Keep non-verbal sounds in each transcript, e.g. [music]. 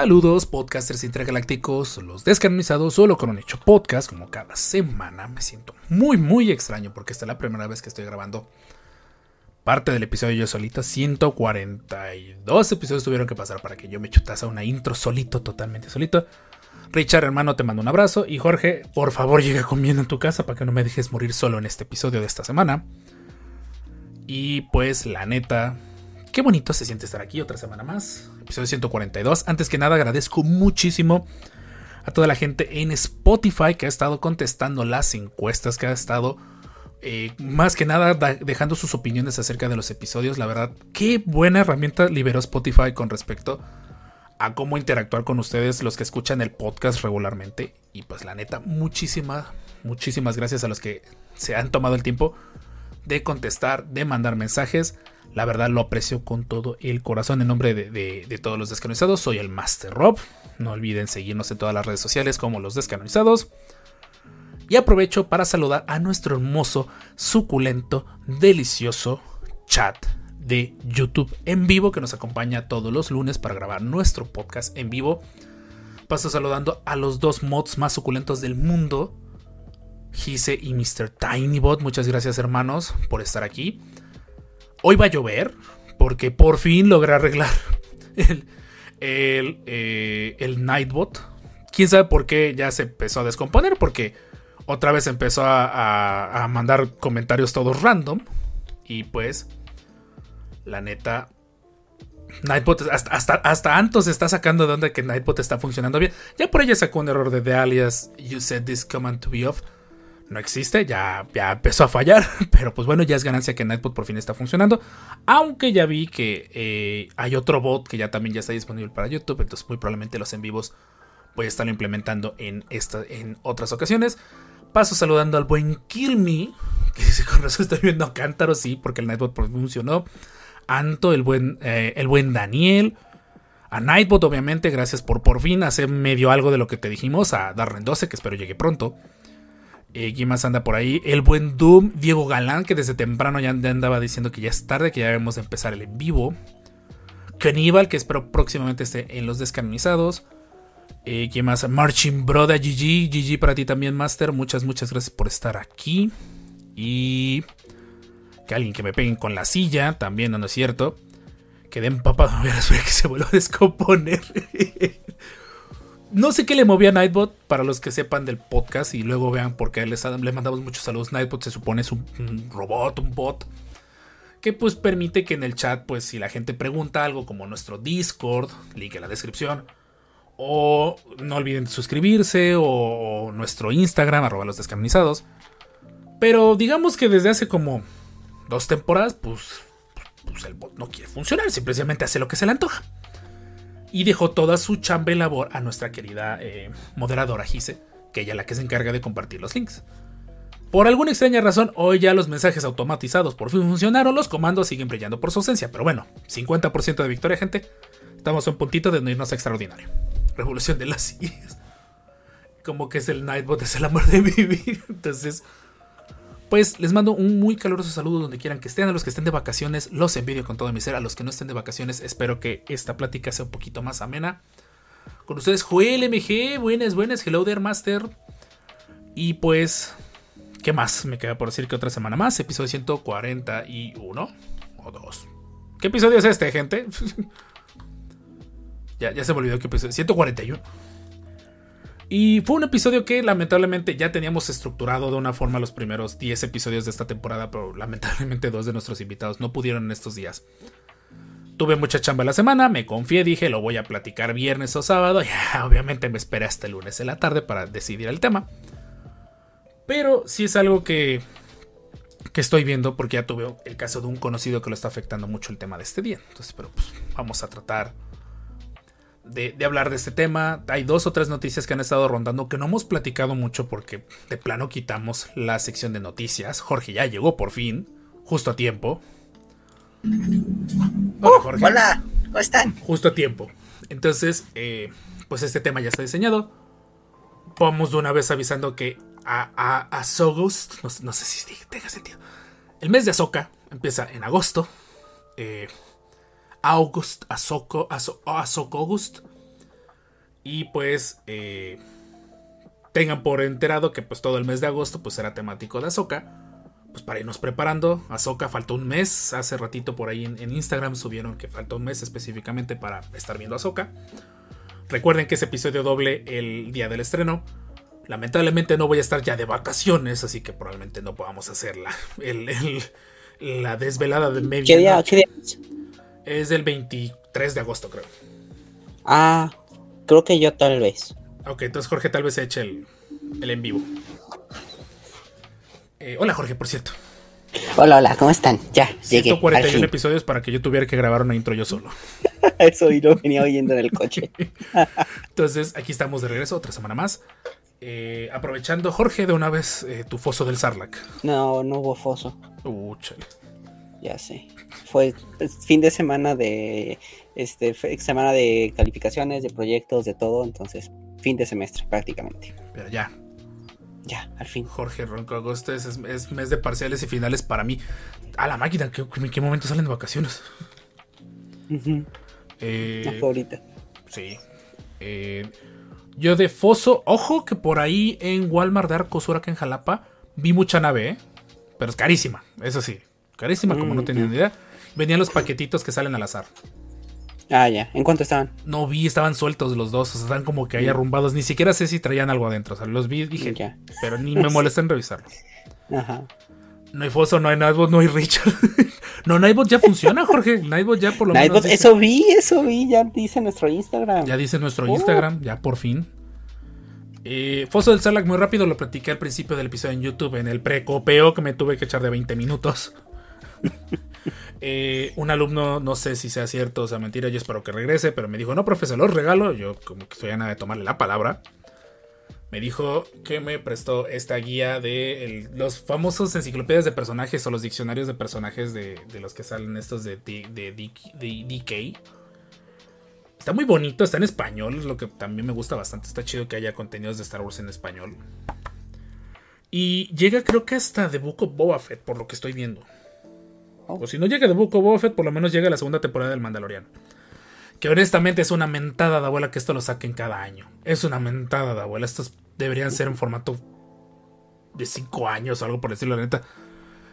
Saludos, podcasters intergalácticos, los descanonizados, solo con un hecho podcast, como cada semana. Me siento muy, muy extraño porque esta es la primera vez que estoy grabando parte del episodio yo solito. 142 episodios tuvieron que pasar para que yo me chutase una intro solito, totalmente solito. Richard, hermano, te mando un abrazo. Y Jorge, por favor, llega comiendo en tu casa para que no me dejes morir solo en este episodio de esta semana. Y pues, la neta, qué bonito se siente estar aquí otra semana más episodio 142. Antes que nada, agradezco muchísimo a toda la gente en Spotify que ha estado contestando las encuestas, que ha estado eh, más que nada dejando sus opiniones acerca de los episodios. La verdad, qué buena herramienta liberó Spotify con respecto a cómo interactuar con ustedes, los que escuchan el podcast regularmente. Y pues la neta, muchísimas, muchísimas gracias a los que se han tomado el tiempo de contestar, de mandar mensajes. La verdad lo aprecio con todo el corazón. En nombre de, todos los descanonizados, soy el Master Rob. No olviden seguirnos en todas las redes sociales como los descanonizados. Y aprovecho para saludar a nuestro hermoso, suculento, delicioso chat de YouTube en vivo que nos acompaña todos los lunes para grabar nuestro podcast en vivo. Paso saludando a los dos mods más suculentos del mundo, Gise y Mr. Tinybot. Muchas gracias hermanos por estar aquí. Hoy va a llover porque por fin logré arreglar [laughs] el, el, eh, el Nightbot. Quién sabe por qué ya se empezó a descomponer porque otra vez empezó a, mandar comentarios todos random. Y pues, la neta, Nightbot hasta, hasta, hasta Anto se está sacando de onda que Nightbot está funcionando bien. Ya por ella sacó un error de the alias. You said this command to be off no existe, ya, ya empezó a fallar, [laughs] pero pues bueno, ya es ganancia que Nightbot por fin está funcionando, aunque ya vi que eh, hay otro bot que ya también ya está disponible para YouTube, entonces muy probablemente los en vivos voy a estarlo implementando en, esta, en otras ocasiones. Paso saludando al buen Kill [laughs] que dice con razón estoy viendo a Cántaro, sí, porque el Nightbot funcionó. Anto, el buen, eh, el buen Daniel. A Nightbot, obviamente, gracias por por fin hacer medio algo de lo que te dijimos. A Darren 12, que espero llegue pronto. Eh, ¿Quién más anda por ahí? El buen Doom, Diego Galán, que desde temprano ya andaba diciendo que ya es tarde, que ya debemos empezar el en vivo. Caníbal, que espero próximamente esté en los descanonizados. Eh, ¿Quién más? Marching Broda GG. GG para ti también, Master. Muchas, muchas gracias por estar aquí. Y. Que alguien que me peguen con la silla. También, no, es cierto. Quedé empapado. [laughs] Voy a que se vuelva a descomponer. [laughs] No sé qué le movía a Nightbot para los que sepan del podcast y luego vean por qué les, le mandamos muchos saludos. Nightbot se supone es un, robot, un bot que pues permite que en el chat pues si la gente pregunta algo como nuestro Discord, link en la descripción, o no olviden suscribirse o, nuestro Instagram arroba los descanonizados. Pero digamos que desde hace como dos temporadas pues, pues el bot no quiere funcionar, simplemente hace lo que se le antoja y dejó toda su chamba y labor a nuestra querida eh, moderadora Gise, que ella es la que se encarga de compartir los links. Por alguna extraña razón, hoy ya los mensajes automatizados por fin funcionaron, los comandos siguen brillando por su ausencia, pero bueno, 50% de victoria, gente. Estamos a un puntito de no irnos a extraordinario. Revolución de las sillas. Como que es el Nightbot, es el amor de vivir. Entonces, pues les mando un muy caluroso saludo donde quieran que estén. A los que estén de vacaciones, los envidio con todo mi ser. A los que no estén de vacaciones, espero que esta plática sea un poquito más amena. Con ustedes, Joel MG. Buenas, buenas. Hello there, Master. Y pues, ¿qué más? Me queda por decir que otra semana más. Episodio 141 o 2. ¿Qué episodio es este, gente? [laughs] ya, ya se me olvidó qué episodio. 141. Y fue un episodio que lamentablemente ya teníamos estructurado de una forma los primeros 10 episodios de esta temporada, pero lamentablemente dos de nuestros invitados no pudieron en estos días. Tuve mucha chamba la semana, me confié, dije lo voy a platicar viernes o sábado, [laughs] ya obviamente me esperé hasta el lunes en la tarde para decidir el tema. Pero sí es algo que, que estoy viendo porque ya tuve el caso de un conocido que lo está afectando mucho el tema de este día. Entonces, pero pues vamos a tratar de, de, hablar de este tema. Hay dos o tres noticias que han estado rondando que no hemos platicado mucho porque de plano quitamos la sección de noticias. Jorge ya llegó por fin, justo a tiempo. Hola, Jorge. hola, ¿cómo están? Justo a tiempo. Entonces, eh, pues este tema ya está diseñado. Vamos de una vez avisando que a, a, a Sogust, no, no, sé si tenga sentido. El mes de Azoka empieza en agosto. Eh, August, Azoko, Azoko August. Y pues eh, tengan por enterado que pues todo el mes de agosto pues será temático de Azoka. Pues para irnos preparando, Azoka faltó un mes. Hace ratito por ahí en, en, Instagram subieron que faltó un mes específicamente para estar viendo Azoka. Recuerden que es episodio doble el día del estreno. Lamentablemente no voy a estar ya de vacaciones, así que probablemente no podamos hacer la, [laughs] el, el, la desvelada de medio. ¿Qué día, ¿Qué día? Es del 23 de agosto, creo. Ah, creo que yo tal vez. Ok, entonces Jorge tal vez se eche el, el en vivo. Eh, hola Jorge, por cierto. Hola, hola, ¿cómo están? Ya, 141 llegué, episodios para que yo tuviera que grabar una intro yo solo. [laughs] Eso y lo venía oyendo en el coche. [laughs] Entonces, aquí estamos de regreso, otra semana más. Eh, aprovechando, Jorge, de una vez eh, tu foso del Sarlac. No, no hubo foso. Uh, chale. Ya sé. Fue fin de semana de este semana de calificaciones, de proyectos, de todo, entonces fin de semestre prácticamente. Pero ya. Ya, al fin. Jorge Ronco Agosto es, es, mes de parciales y finales para mí. A la máquina, ¿qué, en qué momento salen de vacaciones? Uh -huh. eh, ahorita. Sí. Eh, yo de Foso, ojo que por ahí en Walmart de Arcosura, que en Jalapa, vi mucha nave, ¿eh? pero es carísima, eso sí, carísima como no tenía ni idea. Venían los paquetitos que salen al azar. Ah, ya. ¿En cuánto estaban? No vi, estaban sueltos los dos, o sea, están como que ahí arrumbados. Ni siquiera sé si traían algo adentro. O sea, los vi y dije, ya. pero ni me molesta en revisarlos. Ajá. No hay Foso, no hay Nightbot, no hay Richard. [laughs] no, Nightbot ya funciona, Jorge. Nightbot ya por lo Nightbot, menos. Dice... Eso vi, eso vi, ya dice nuestro Instagram. Ya dice nuestro oh. Instagram, ya por fin. Eh, Foso del Sarlac, muy rápido, lo platiqué al principio del episodio en YouTube, en el precopeo que me tuve que echar de 20 minutos. [laughs] eh, un alumno, no sé si sea cierto o sea mentira, yo espero que regrese, pero me dijo, no, profesor, los regalo. Yo, como que estoy a nada de tomarle la palabra. Me dijo que me prestó esta guía de los famosos enciclopedias de personajes o los diccionarios de personajes de, de los que salen estos de, de, de, de DK. Está muy bonito, está en español, lo que también me gusta bastante. Está chido que haya contenidos de Star Wars en español. Y llega creo que hasta The Book Boba Fett, por lo que estoy viendo. O si no llega The Book of Boba Fett, por lo menos llega la segunda temporada del Mandaloriano. Que honestamente es una mentada de abuela que esto lo saquen cada año. Es una mentada de abuela. Estos deberían ser en formato de 5 años o algo por decirlo, la neta.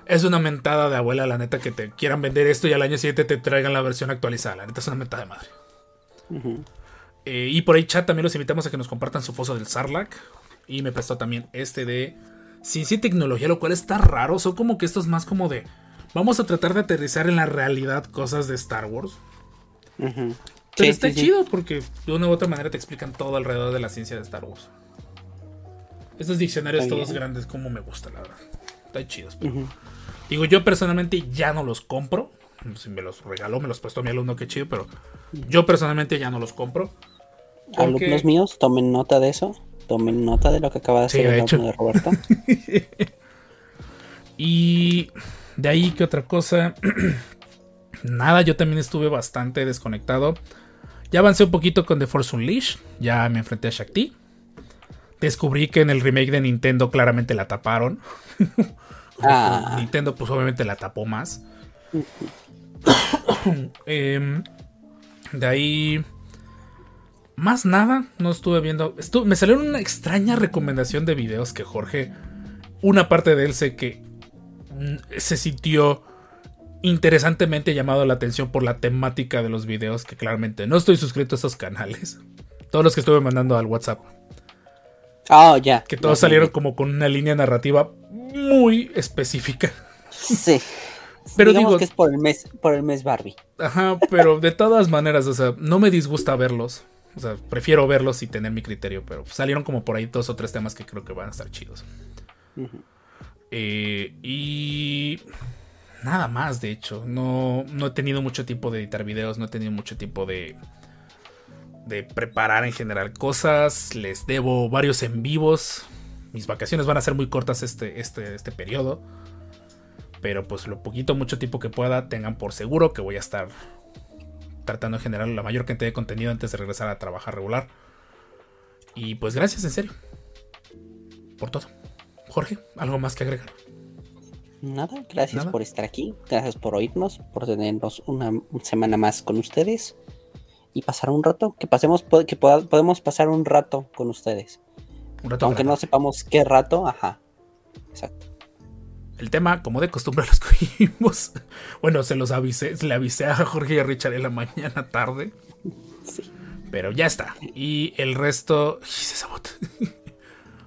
Es una mentada de abuela, la neta, que te quieran vender esto y al año siguiente te traigan la versión actualizada. La neta es una mentada de madre. Uh -huh. eh, y por ahí, chat, también los invitamos a que nos compartan su foso del Sarlac. Y me prestó también este de ciencia y tecnología, lo cual está raro. Son como que estos más como de. Vamos a tratar de aterrizar en la realidad cosas de Star Wars. Uh -huh. Pero sí, está sí, chido sí. porque de una u otra manera te explican todo alrededor de la ciencia de Star Wars. Estos diccionarios Está todos grandes, como me gusta, la verdad. Están chidos. Pero... Uh -huh. Digo, yo personalmente ya no los compro. Si me los regaló, me los prestó mi alumno, qué chido, pero yo personalmente ya no los compro. Porque... Alumnos míos, tomen nota de eso. Tomen nota de lo que acaba de hacer de el hecho. alumno de Roberto. [laughs] y de ahí, ¿qué otra cosa? [clears throat] Nada, yo también estuve bastante desconectado. Ya avancé un poquito con The Force Unleashed. Ya me enfrenté a Shakti. Descubrí que en el remake de Nintendo claramente la taparon. [laughs] ah. Nintendo, pues obviamente la tapó más. [coughs] eh, de ahí. Más nada, no estuve viendo. Estuve, me salió una extraña recomendación de videos que Jorge. Una parte de él sé que se sintió interesantemente llamado la atención por la temática de los videos. Que claramente no estoy suscrito a esos canales. Todos los que estuve mandando al WhatsApp. Oh, ya. Que todos salieron como con una línea narrativa muy específica. Sí. Pero Digamos digo, que es por el mes, por el mes Barbie. Ajá, pero de todas maneras, o sea, no me disgusta verlos. O sea, prefiero verlos y tener mi criterio, pero salieron como por ahí dos o tres temas que creo que van a estar chidos. Uh -huh. Eh, y nada más, de hecho. No, no he tenido mucho tiempo de editar videos, no he tenido mucho tiempo de de preparar en general cosas. Les debo varios en vivos. Mis vacaciones van a ser muy cortas este, este, este periodo. Pero pues lo poquito, mucho tiempo que pueda, tengan por seguro que voy a estar tratando de generar la mayor cantidad de contenido antes de regresar a trabajar regular. Y pues gracias, en serio. Por todo. Jorge, ¿algo más que agregar? Nada, gracias Nada. por estar aquí, gracias por oírnos, por tenernos una semana más con ustedes y pasar un rato, que pasemos, que podemos pasar un rato con ustedes. Un rato Aunque no sepamos qué rato, ajá. Exacto. El tema, como de costumbre, [laughs] lo escogimos. Bueno, se los avisé, le avisé a Jorge y a Richard en la mañana tarde. Sí. Pero ya está. Y el resto. ¡Ay, se! [laughs]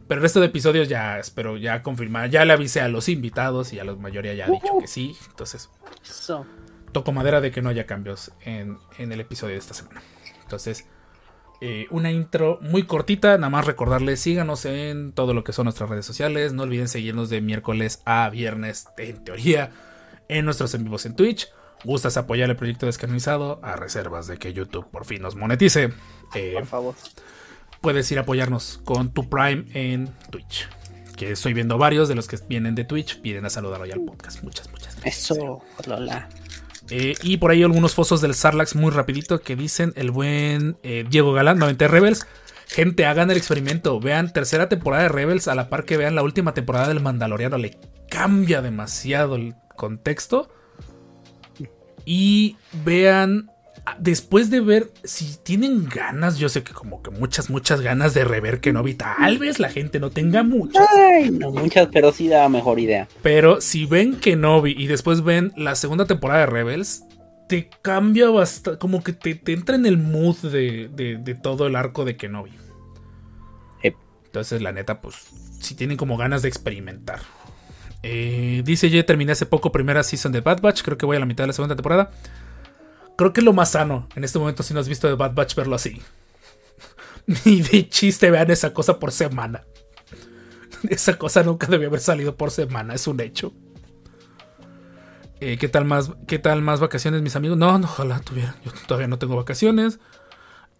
Pero el resto de episodios ya espero ya confirmar. Ya le avisé a los invitados y a la mayoría ya ha dicho que sí. Entonces, So, toco madera de que no haya cambios en, en el episodio de esta semana. Entonces, eh, una intro muy cortita. Nada más recordarles, síganos en todo lo que son nuestras redes sociales. No olviden seguirnos de miércoles a viernes, en teoría, en nuestros en vivos en Twitch. Gustas apoyar el proyecto descanonizado a reservas de que YouTube por fin nos monetice. Eh, por favor. Puedes ir a apoyarnos con tu Prime en Twitch. Que estoy viendo varios de los que vienen de Twitch. Vienen a saludar hoy al podcast. Muchas, muchas gracias. Eso, Lola. Eh, y por ahí algunos fosos del Sarlax muy rapidito que dicen el buen eh, Diego Galán, 90 Rebels. Gente, hagan el experimento. Vean tercera temporada de Rebels a la par que vean la última temporada del Mandaloriano. Le cambia demasiado el contexto. Y vean, después de ver, si tienen ganas, yo sé que como que muchas, muchas ganas de rever Kenobi. Tal vez la gente no tenga muchas. Ay, no muchas, pero sí da mejor idea. Pero si ven Kenobi y después ven la segunda temporada de Rebels, te cambia bastante. Como que te, te entra en el mood de, de- de todo el arco de Kenobi. Entonces, la neta, pues, si tienen como ganas de experimentar. Eh, dice yo terminé hace poco primera season de Bad Batch. Creo que voy a la mitad de la segunda temporada. Creo que es lo más sano en este momento, si no has visto de Bad Batch, verlo así. [laughs] Ni de chiste vean esa cosa por semana. [laughs] Esa cosa nunca debió haber salido por semana, es un hecho. Eh, ¿qué, tal más, ¿Qué tal más vacaciones, mis amigos? No, no, ojalá tuvieran. Yo todavía no tengo vacaciones.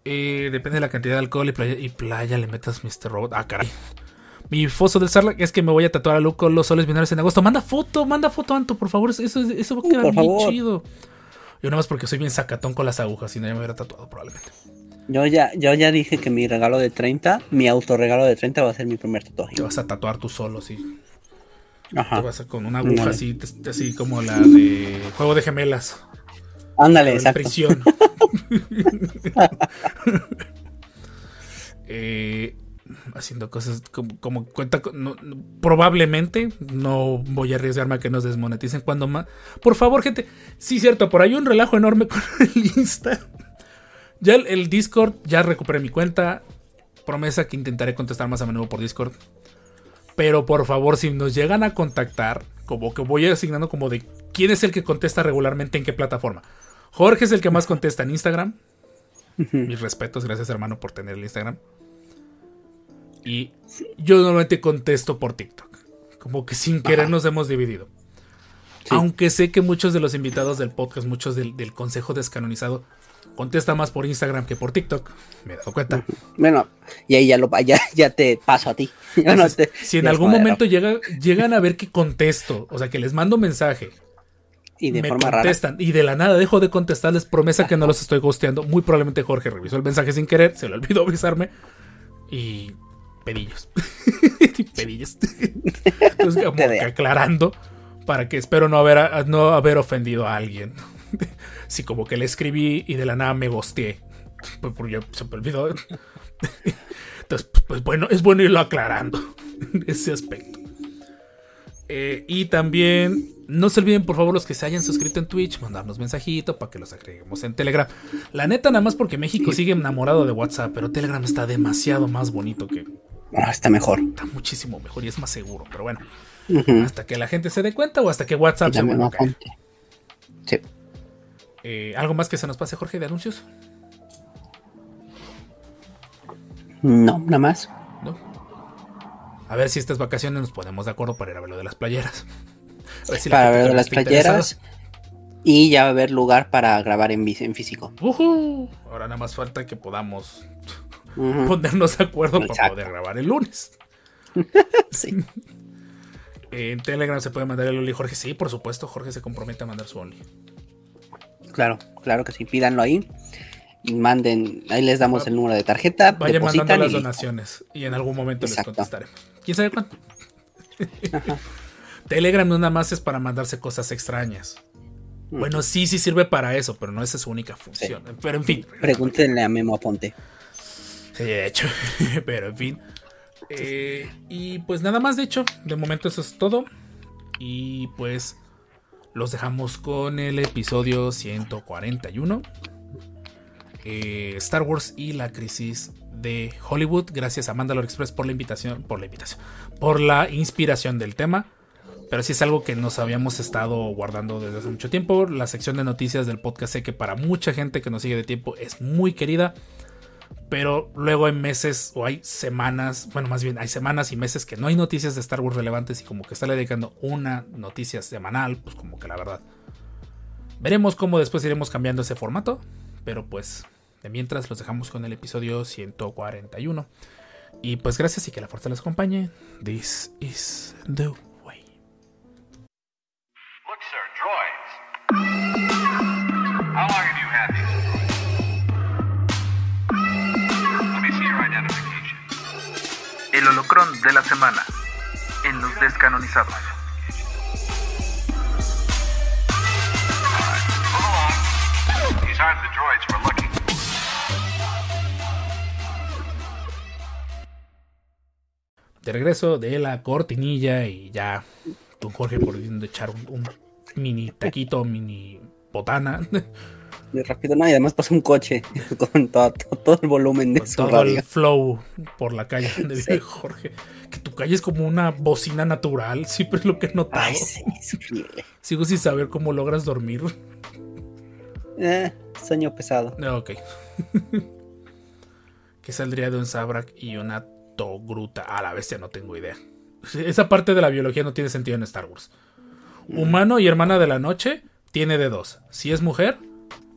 Eh, depende de la cantidad de alcohol y playa, y playa le metas Mr. Robot. Ah, caray. Mi foso del Sarlacc es que me voy a tatuar a Luke con los soles binarios en agosto. Manda foto, manda foto, Anto, por favor. Eso, eso, va a Sí, quedar por bien favor. chido. Yo nada más porque soy bien sacatón con las agujas, si no ya me hubiera tatuado probablemente. Yo ya, yo ya dije que mi regalo de 30, mi autorregalo de 30 va a ser mi primer tatuaje. Te vas a tatuar tú solo, sí. Te Ajá. vas a con una aguja así, te- así como la de Juego de Gemelas. Ándale, exacto. prisión. [laughs] [laughs] Eh, haciendo cosas como, como cuenta. no- probablemente no voy a arriesgarme a que nos desmoneticen cuando más. Por favor, gente. Sí, cierto, por ahí un relajo enorme [laughs] con el Insta. Ya el, el Discord, ya recuperé mi cuenta. Promesa que intentaré contestar más a menudo por Discord. Pero por favor, si nos llegan a contactar, como que voy asignando como de quién es el que contesta regularmente en qué plataforma. Jorge es el que más contesta en Instagram. [laughs] Mis respetos, gracias hermano por tener el Instagram. Y yo normalmente contesto por TikTok. Como que sin querer Ajá. nos hemos dividido. Sí. Aunque sé que muchos de los invitados del podcast, muchos del, del consejo descanonizado, contestan más por Instagram que por TikTok. Me he dado cuenta. Bueno, y ahí ya, lo, ya, ya te paso a ti. [laughs] No te- si en algún momento llega, llegan a ver que contesto, o sea, que les mando mensaje, Y de me forma rara. contestan y de la nada dejo de contestarles, promesa que no los estoy ghosteando. Muy probablemente Jorge revisó el mensaje sin querer, se le olvidó avisarme y pedillos. [laughs] Pedillos. [laughs] Entonces, como que aclarando para que espero no haber, no haber ofendido a alguien. [laughs] Sí, como que le escribí y de la nada me ghosteé. Pues porque se me olvidó. Entonces, pues bueno, es bueno irlo aclarando ese aspecto. Eh, y también no se olviden, por favor, los que se hayan suscrito en Twitch, mandarnos mensajito para que los agreguemos en Telegram. La neta, nada más porque México sigue enamorado de WhatsApp, pero Telegram está demasiado más bonito que. Ah, está mejor. Está muchísimo mejor y es más seguro. Pero bueno, hasta que la gente se dé cuenta o hasta que WhatsApp se vuelva a caer. Sí. Eh, ¿Algo más que se nos pase, Jorge, de anuncios? No, nada más. ¿No? A ver si estas vacaciones nos ponemos de acuerdo para ir a ver lo de las playeras. [laughs] A ver si Para ver también las está interesada. playeras. Y ya va a haber lugar para grabar en, en físico. Ujú. Ahora nada más falta que podamos Ponernos de acuerdo para poder grabar el lunes. [laughs] Sí. En Telegram se puede mandar el Only Jorge. Sí, por supuesto, Jorge se compromete a mandar su Only. Claro, claro que sí. Pídanlo ahí. Y manden. Ahí les damos el número de tarjeta. Vaya mandando las y- donaciones y en algún momento Exacto. les contestaremos. ¿Quién sabe cuándo? [laughs] Telegram no nada más es para mandarse cosas extrañas. Mm. Bueno, sí, sí sirve para eso, pero no esa es su única función. Pero en fin. Pregúntenle a Memo Aponte. Sí, de hecho. [laughs] Pero en fin. Eh, y pues nada más, de hecho. De momento eso es todo. Y pues los dejamos con el episodio 141. Eh, Star Wars y la crisis de Hollywood. Gracias a Mandalore Express por la invitación. Por la invitación. Por la inspiración del tema. Pero sí es algo que nos habíamos estado guardando desde hace mucho tiempo. La sección de noticias del podcast sé que para mucha gente que nos sigue de tiempo es muy querida. Pero luego hay meses o hay semanas, bueno, más bien hay semanas y meses que no hay noticias de Star Wars relevantes y como que está dedicando una noticia semanal, pues como que la verdad. Veremos cómo después iremos cambiando ese formato, pero pues de mientras los dejamos con el episodio 141. Y pues gracias y que la fuerza les acompañe. This is the way. Look, sir, El holocrón de la semana en los descanonizados. De regreso de la cortinilla y ya don Jorge pudiendo echar un mini taquito, mini botana. [laughs] Muy rápido, no, y además pasó un coche [laughs] con todo, todo, todo el volumen de con su todo radio. el flow por la calle [laughs] donde Sí. vive Jorge. Que tu calle es como una bocina natural, [laughs] siempre es lo que he notado. Ay, sí. Sigo sin saber cómo logras dormir. Eh, sueño pesado. Ah, Ok. que saldría de un Sabrak y una Togruta. A la bestia no tengo idea. Esa parte de la biología no tiene sentido en Star Wars. Humano y hermana de la noche tiene de dos. Si es mujer,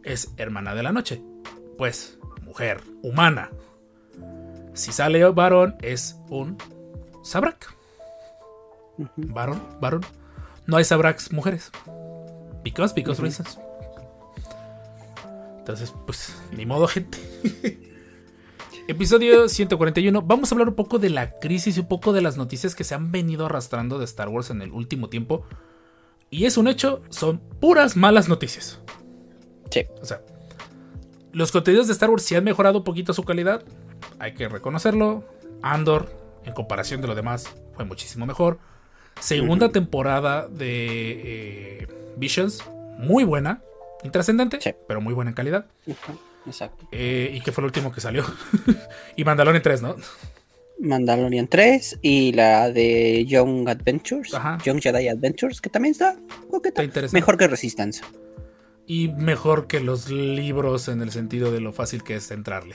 es hermana de la noche. Pues, mujer, humana. Si sale varón, es un Sabrak. Varón, varón. No hay Sabraks mujeres. Because, because reasons. Entonces, pues, ni modo, gente. [laughs] Episodio 141. Vamos a hablar un poco de la crisis y un poco de las noticias que se han venido arrastrando de Star Wars en el último tiempo. Y es un hecho, son puras malas noticias. Sí. O sea, los contenidos de Star Wars sí han mejorado un poquito su calidad. Hay que reconocerlo. Andor, en comparación de lo demás, fue muchísimo mejor. Segunda temporada de eh, Visions, muy buena. Intrascendente, Sí. pero muy buena en calidad. Exacto. Eh, y que fue el último que salió. [laughs] y Mandalorian 3, ¿no? Mandalorian 3 y la de Young Adventures. Ajá. Young Jedi Adventures, que también está. Está interesante. Mejor que Resistance. Y mejor que los libros en el sentido de lo fácil que es entrarle.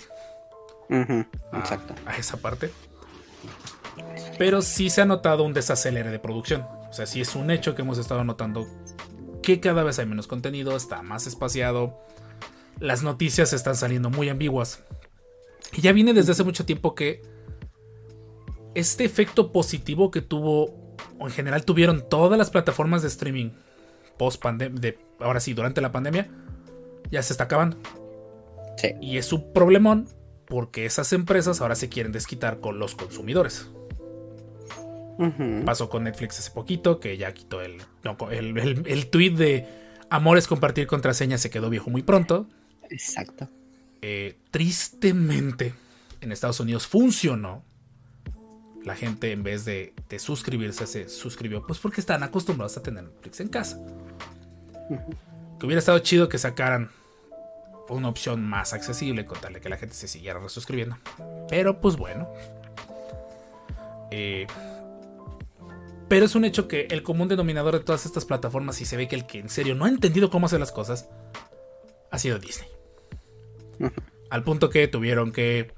A- Exacto. A esa parte. Pero sí se ha notado un desacelere de producción. O sea, sí es un hecho que hemos estado notando que cada vez hay menos contenido, está más espaciado. Las noticias están saliendo muy ambiguas. Y ya viene desde hace mucho tiempo que este efecto positivo que tuvo, o en general tuvieron todas las plataformas de streaming post pandemia, ahora sí, durante la pandemia, ya se está acabando. Sí. Y es un problemón porque esas empresas ahora se quieren desquitar con los consumidores. Ujú. Pasó con Netflix hace poquito, que ya quitó el, no, el, el, el tweet de amor es compartir contraseña, se quedó viejo muy pronto. Exacto. Eh, tristemente, en Estados Unidos funcionó. La gente en vez de, de suscribirse se suscribió, pues porque están acostumbrados a tener Netflix en casa. Que hubiera estado chido que sacaran una opción más accesible con tal de que la gente se siguiera resuscribiendo. Pero pues bueno. Eh, pero es un hecho que el común denominador de todas estas plataformas, y se ve que el que en serio no ha entendido cómo hacer las cosas, ha sido Disney. [laughs] Al punto que tuvieron que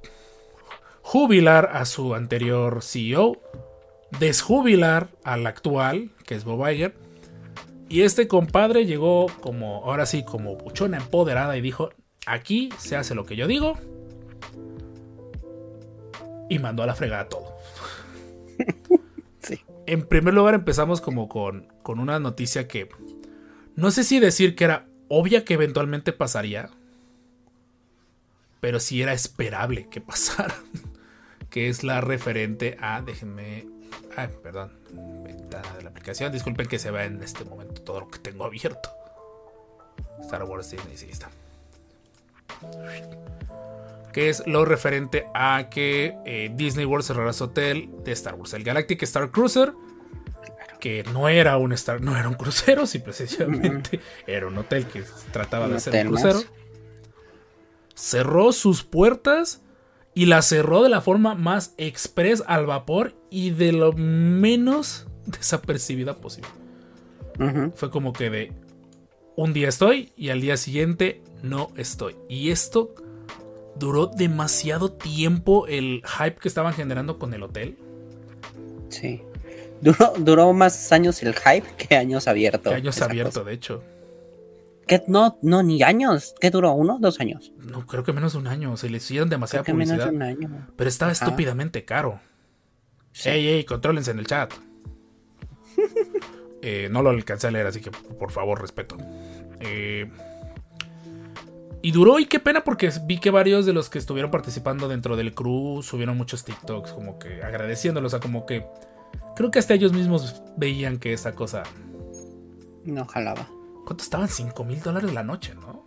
jubilar a su anterior CEO, desjubilar al actual, que es Bob Iger, Y este compadre llegó como, ahora sí, como buchona empoderada y dijo, aquí se hace lo que yo digo. Y mandó a la fregada todo. [laughs] Sí. En primer lugar empezamos como con, con una noticia que no sé si decir que era obvia que eventualmente pasaría, pero sí era esperable que [laughs] pasara. que es la referente a, déjenme, ay, perdón, ventana de la aplicación, disculpen que se vea en este momento todo lo que tengo abierto. Star Wars Disney, sí está. Que es lo referente a que eh, Disney World cerrará su hotel de Star Wars, el Galactic Star Cruiser, que no era un Star, no era un crucero, simple sencillamente era un hotel que trataba de ser un más. crucero. Cerró sus puertas y las cerró de la forma más express al vapor y de lo menos [laughs] desapercibida posible. Fue como que de un día estoy y al día siguiente no estoy. Y esto duró demasiado tiempo el hype que estaban generando con el hotel. Sí. Duró, duró más años el hype que años abierto. Que años abierto, cosa. de hecho. ¿Qué? No, no, ni años. ¿Qué duró? ¿Uno? ¿Dos años? No, creo que menos de un año. Se le hicieron demasiada Creo que menos publicidad. de un año. Pero estaba Ajá. estúpidamente caro. Sí. Ey, ey, contrólense en el chat. [laughs] Eh, no lo alcancé a leer, así que por favor, respeto. Eh, y duró, y qué pena, porque vi que varios de los que estuvieron participando dentro del crew subieron muchos TikToks, como que agradeciéndolos, o sea, como que creo que hasta ellos mismos veían que esa cosa. No jalaba. ¿Cuánto estaban? 5 mil dólares la noche, ¿no?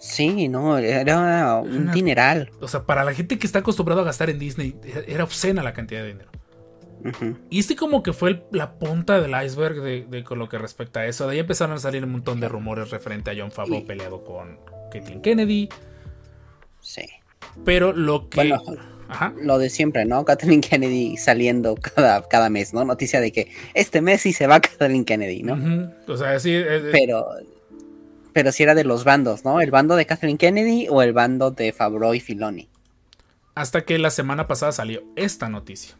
Sí, no, era un Una- dineral. O sea, para la gente que está acostumbrado a gastar en Disney, era obscena la cantidad de dinero. Y este como que fue el- la punta del iceberg de, de con lo que respecta a eso. De ahí empezaron a salir un montón de rumores referente a John Favreau Y- peleado con Caitlyn Kennedy. Sí. Pero lo que... Bueno. Ajá. Lo de siempre, ¿no? Kathleen Kennedy saliendo cada, cada mes, ¿no? Noticia de que este mes sí se va Kathleen Kennedy, ¿no? O sea, sí... Pero, pero sí era de los bandos, ¿no? El bando de Kathleen Kennedy o el bando de Favreau y Filoni. Hasta que la semana pasada salió esta noticia.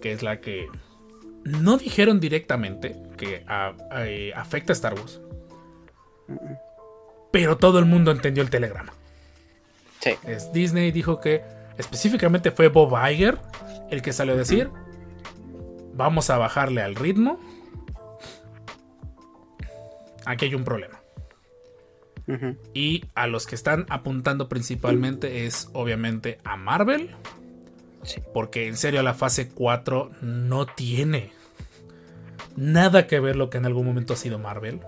Que es la que... No dijeron directamente que a- a- eh, afecta a Star Wars. Pero todo el mundo entendió el telegrama. Sí. Es Disney dijo que específicamente fue Bob Iger el que salió a decir, vamos a bajarle al ritmo. Aquí hay un problema. Y a los que están apuntando principalmente es obviamente a Marvel. Sí. Porque en serio la fase 4 no tiene nada que ver lo que en algún momento ha sido Marvel.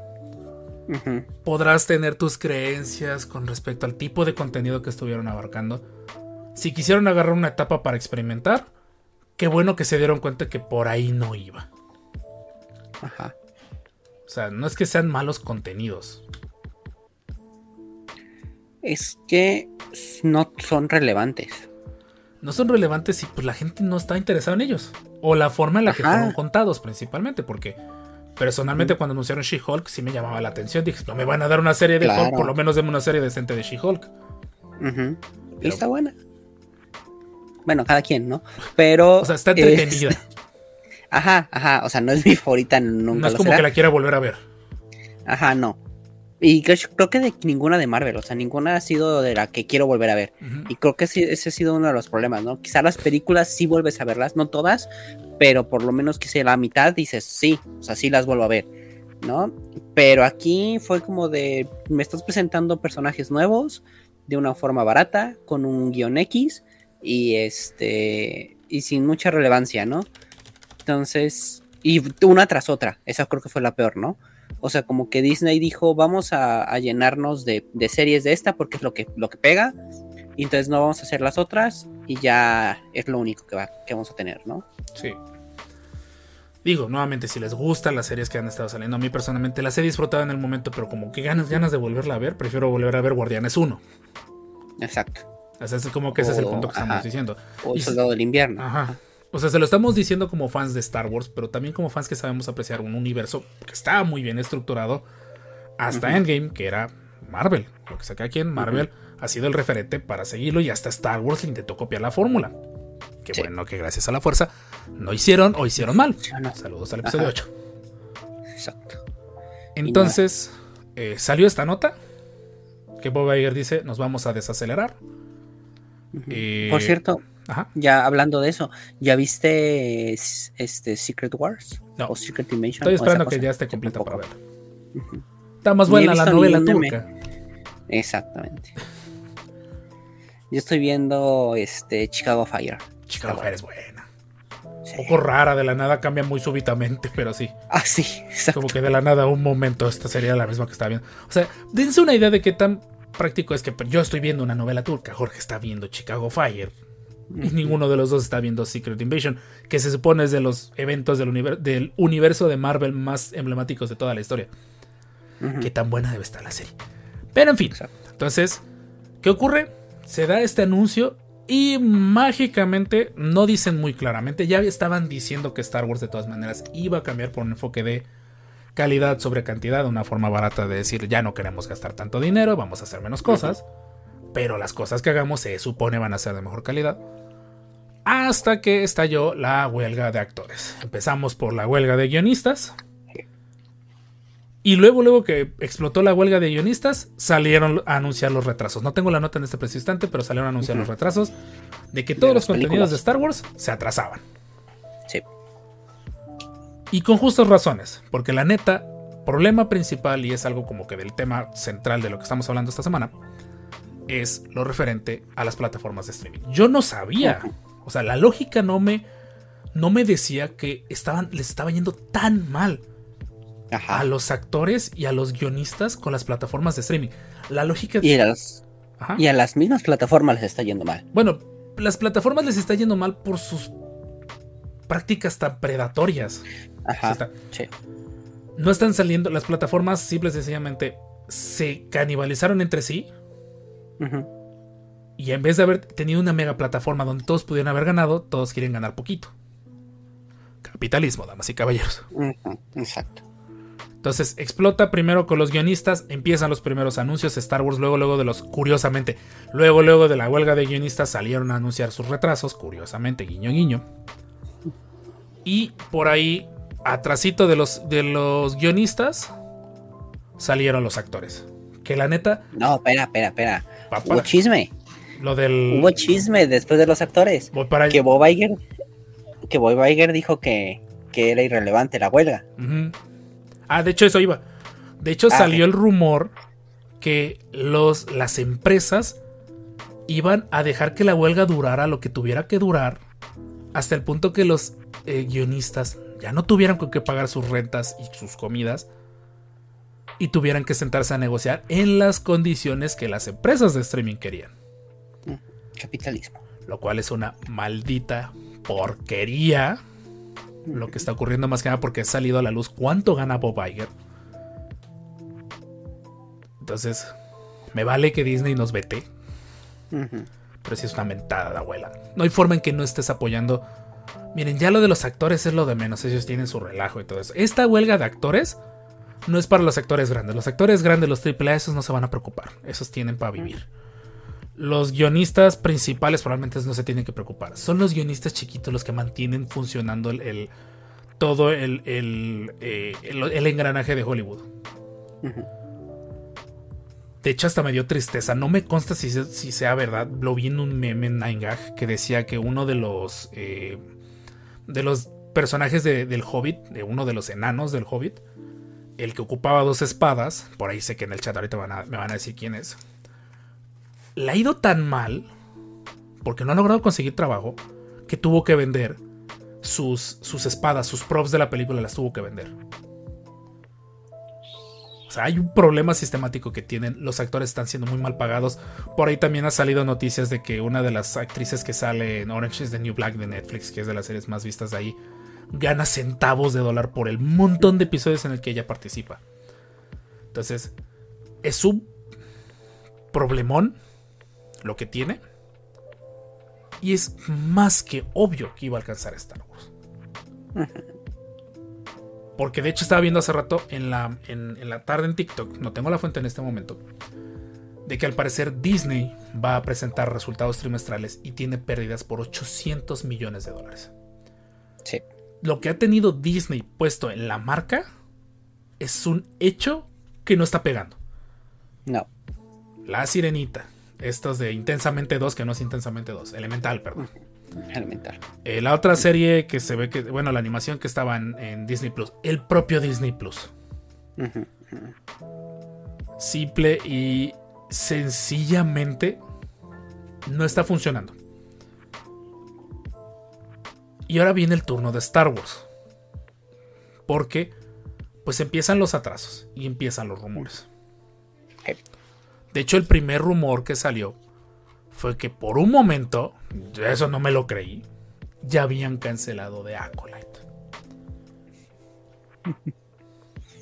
Podrás tener tus creencias con respecto al tipo de contenido que estuvieron abarcando. Si quisieron agarrar una etapa para experimentar, qué bueno que se dieron cuenta que por ahí no iba. Ajá. O sea, no es que sean malos contenidos. Es que no son relevantes. No son relevantes si pues, la gente no está interesada en ellos. O la forma en la que fueron contados principalmente. Porque personalmente cuando anunciaron She-Hulk sí me llamaba la atención. Dije, no me van a dar una serie de Claro. Hulk, por lo menos denme una serie decente de She-Hulk. Y Pero- está buena. Bueno, cada quien, ¿no? Pero. O sea, está entretenida. es- [laughs] Ajá, ajá. O sea, no es mi favorita, nunca no es lo como será. que la quiera volver a ver. Ajá, no. Y creo, creo que de ninguna de Marvel, o sea, ninguna ha sido de la que quiero volver a ver. Y creo que sí, ese ha sido uno de los problemas, ¿no? Quizá las películas sí vuelves a verlas, no todas, pero por lo menos quizá la mitad dices, sí, o sea, sí las vuelvo a ver, ¿no? Pero aquí fue como de, me estás presentando personajes nuevos de una forma barata, con un guion X y este, y sin mucha relevancia, ¿no? Entonces, y una tras otra, esa creo que fue la peor, ¿no? O sea, como que Disney dijo, vamos a, a llenarnos de, de series de esta porque es lo que, lo que pega. Y entonces no vamos a hacer las otras y ya es lo único que, va, que vamos a tener, ¿no? Sí. Digo, nuevamente, si les gustan las series que han estado saliendo, a mí personalmente las he disfrutado en el momento, pero como que ganas, ganas de volverla a ver, prefiero volver a ver Guardianes 1. Exacto. O sea, es como que ese es el punto que estamos diciendo. O el soldado del invierno. Ajá. O sea, se lo estamos diciendo como fans de Star Wars, pero también como fans que sabemos apreciar un universo que está muy bien estructurado. Hasta. Endgame, que era Marvel. Lo que saca aquí en Marvel ha sido el referente para seguirlo y hasta Star Wars le intentó copiar la fórmula. Sí. bueno que gracias a la fuerza no hicieron o hicieron mal. Funcionó. Saludos al episodio Ajá. 8. Exacto. Entonces, eh, salió esta nota que Bob Iger dice, nos vamos a desacelerar. Eh, Por cierto, Ajá. ya hablando de eso, ¿ya viste este Secret Wars? No. O Secret Invasion. Estoy esperando que ya esté completa para verla. Está más buena la novela turca. Exactamente. Yo estoy viendo este Chicago Fire. Chicago Fire es buena. Sí. Un poco rara, de la nada cambia muy súbitamente, [laughs] pero sí. Ah, sí, exacto. Como que de la nada un momento esta sería la misma que estaba viendo. O sea, dense una idea de qué tan práctico es que yo estoy viendo una novela turca, Jorge está viendo Chicago Fire. Y ninguno de los dos está viendo Secret Invasion, que se supone es de los eventos del, univer- del universo de Marvel más emblemáticos de toda la historia. Qué tan buena debe estar la serie. Pero en fin, entonces, ¿qué ocurre? Se da este anuncio y mágicamente, no dicen muy claramente, ya estaban diciendo que Star Wars de todas maneras iba a cambiar por un enfoque de calidad sobre cantidad, una forma barata de decir ya no queremos gastar tanto dinero, vamos a hacer menos cosas, pero las cosas que hagamos se supone van a ser de mejor calidad. Hasta que estalló la huelga de actores. Empezamos por la huelga de guionistas. Y luego, luego que explotó la huelga de guionistas, salieron a anunciar los retrasos. No tengo la nota en este preciso instante, pero salieron a anunciar los retrasos de que todos los contenidos películas. de Star Wars se atrasaban. Sí. Y con justas razones, porque la neta, problema principal, y es algo como que del tema central de lo que estamos hablando esta semana, es lo referente a las plataformas de streaming. Yo no sabía, o sea, la lógica no me, no me decía que estaban, les estaba yendo tan mal Ajá. a los actores y a los guionistas con las plataformas de streaming. La lógica... Y a, y a las mismas plataformas les está yendo mal. Bueno, las plataformas les está yendo mal por sus prácticas tan predatorias. Ajá. Sí está. Sí. No están saliendo, las plataformas simple y sencillamente se canibalizaron entre sí y en vez de haber tenido una mega plataforma donde todos pudieran haber ganado, todos quieren ganar poquito. Capitalismo, damas y caballeros. Ujú, Exacto. Entonces explota primero con los guionistas, empiezan los primeros anuncios de Star Wars, luego luego de los, curiosamente, luego luego de la huelga de guionistas salieron a anunciar sus retrasos, curiosamente, guiño guiño. Y por ahí, atrasito de los, de los guionistas, salieron los actores. Que la neta, No, espera, espera, espera. papá, Hubo chisme. lo del... Hubo chisme después de los actores. voy para Que Bob Iger, que Bob Iger dijo que, que era irrelevante la huelga. Ah, de hecho eso iba. De hecho Ah, salió el rumor que los, las empresas iban a dejar que la huelga durara lo que tuviera que durar hasta el punto que los eh, guionistas ya no tuvieran con qué pagar sus rentas y sus comidas y tuvieran que sentarse a negociar en las condiciones que las empresas de streaming querían. Capitalismo. Lo cual es una maldita porquería. Lo que está ocurriendo más que nada porque ha salido a la luz cuánto gana Bob Iger. Entonces, me vale que Disney nos vete. Ujú. Pero si es una mentada de abuela. No hay forma en que no estés apoyando. Miren, ya lo de los actores es lo de menos. Ellos tienen su relajo y todo eso. Esta huelga de actores no es para los actores grandes. Los actores grandes, los AAA, esos no se van a preocupar. Esos tienen para vivir. Los guionistas principales probablemente no se tienen que preocupar. Son los guionistas chiquitos los que mantienen funcionando el, el- todo el, el, eh, el- el engranaje de Hollywood. Ujú. De hecho, hasta me dio tristeza. No me consta si, se- si sea verdad. Lo vi en un meme en que decía que uno de los eh, de los personajes de- del Hobbit, de uno de los enanos del Hobbit, el que ocupaba dos espadas, por ahí sé que en el chat ahorita van a- me van a decir quién es, le ha ido tan mal porque no ha logrado conseguir trabajo que tuvo que vender sus, sus espadas, sus props de la película las tuvo que vender. O sea, hay un problema sistemático que tienen. Los actores están siendo muy mal pagados. Por ahí también ha salido noticias de que una de las actrices que sale en Orange is the New Black de Netflix, que es de las series más vistas de ahí, gana centavos de dólar por el montón de episodios en el que ella participa. Entonces, es un problemón lo que tiene. Y es más que obvio que iba a alcanzar Star Wars. [laughs] Porque de hecho estaba viendo hace rato en la, en, en la tarde en TikTok, no tengo la fuente en este momento, de que al parecer Disney va a presentar resultados trimestrales y tiene pérdidas por 800 millones de dólares. Sí. Lo que ha tenido Disney puesto en la marca es un hecho que no está pegando. No. La sirenita. Estos de Intensamente 2, que no es Intensamente 2. Elemental, perdón. Elemental. Eh, la otra serie que se ve que, bueno, la animación que estaba en, en Disney Plus. El propio Disney Plus. Simple y sencillamente no está funcionando. Y ahora viene el turno de Star Wars. Porque pues empiezan los atrasos y empiezan los rumores. De hecho, el primer rumor que salió fue que por un momento, eso no me lo creí, ya habían cancelado de Acolyte. [laughs]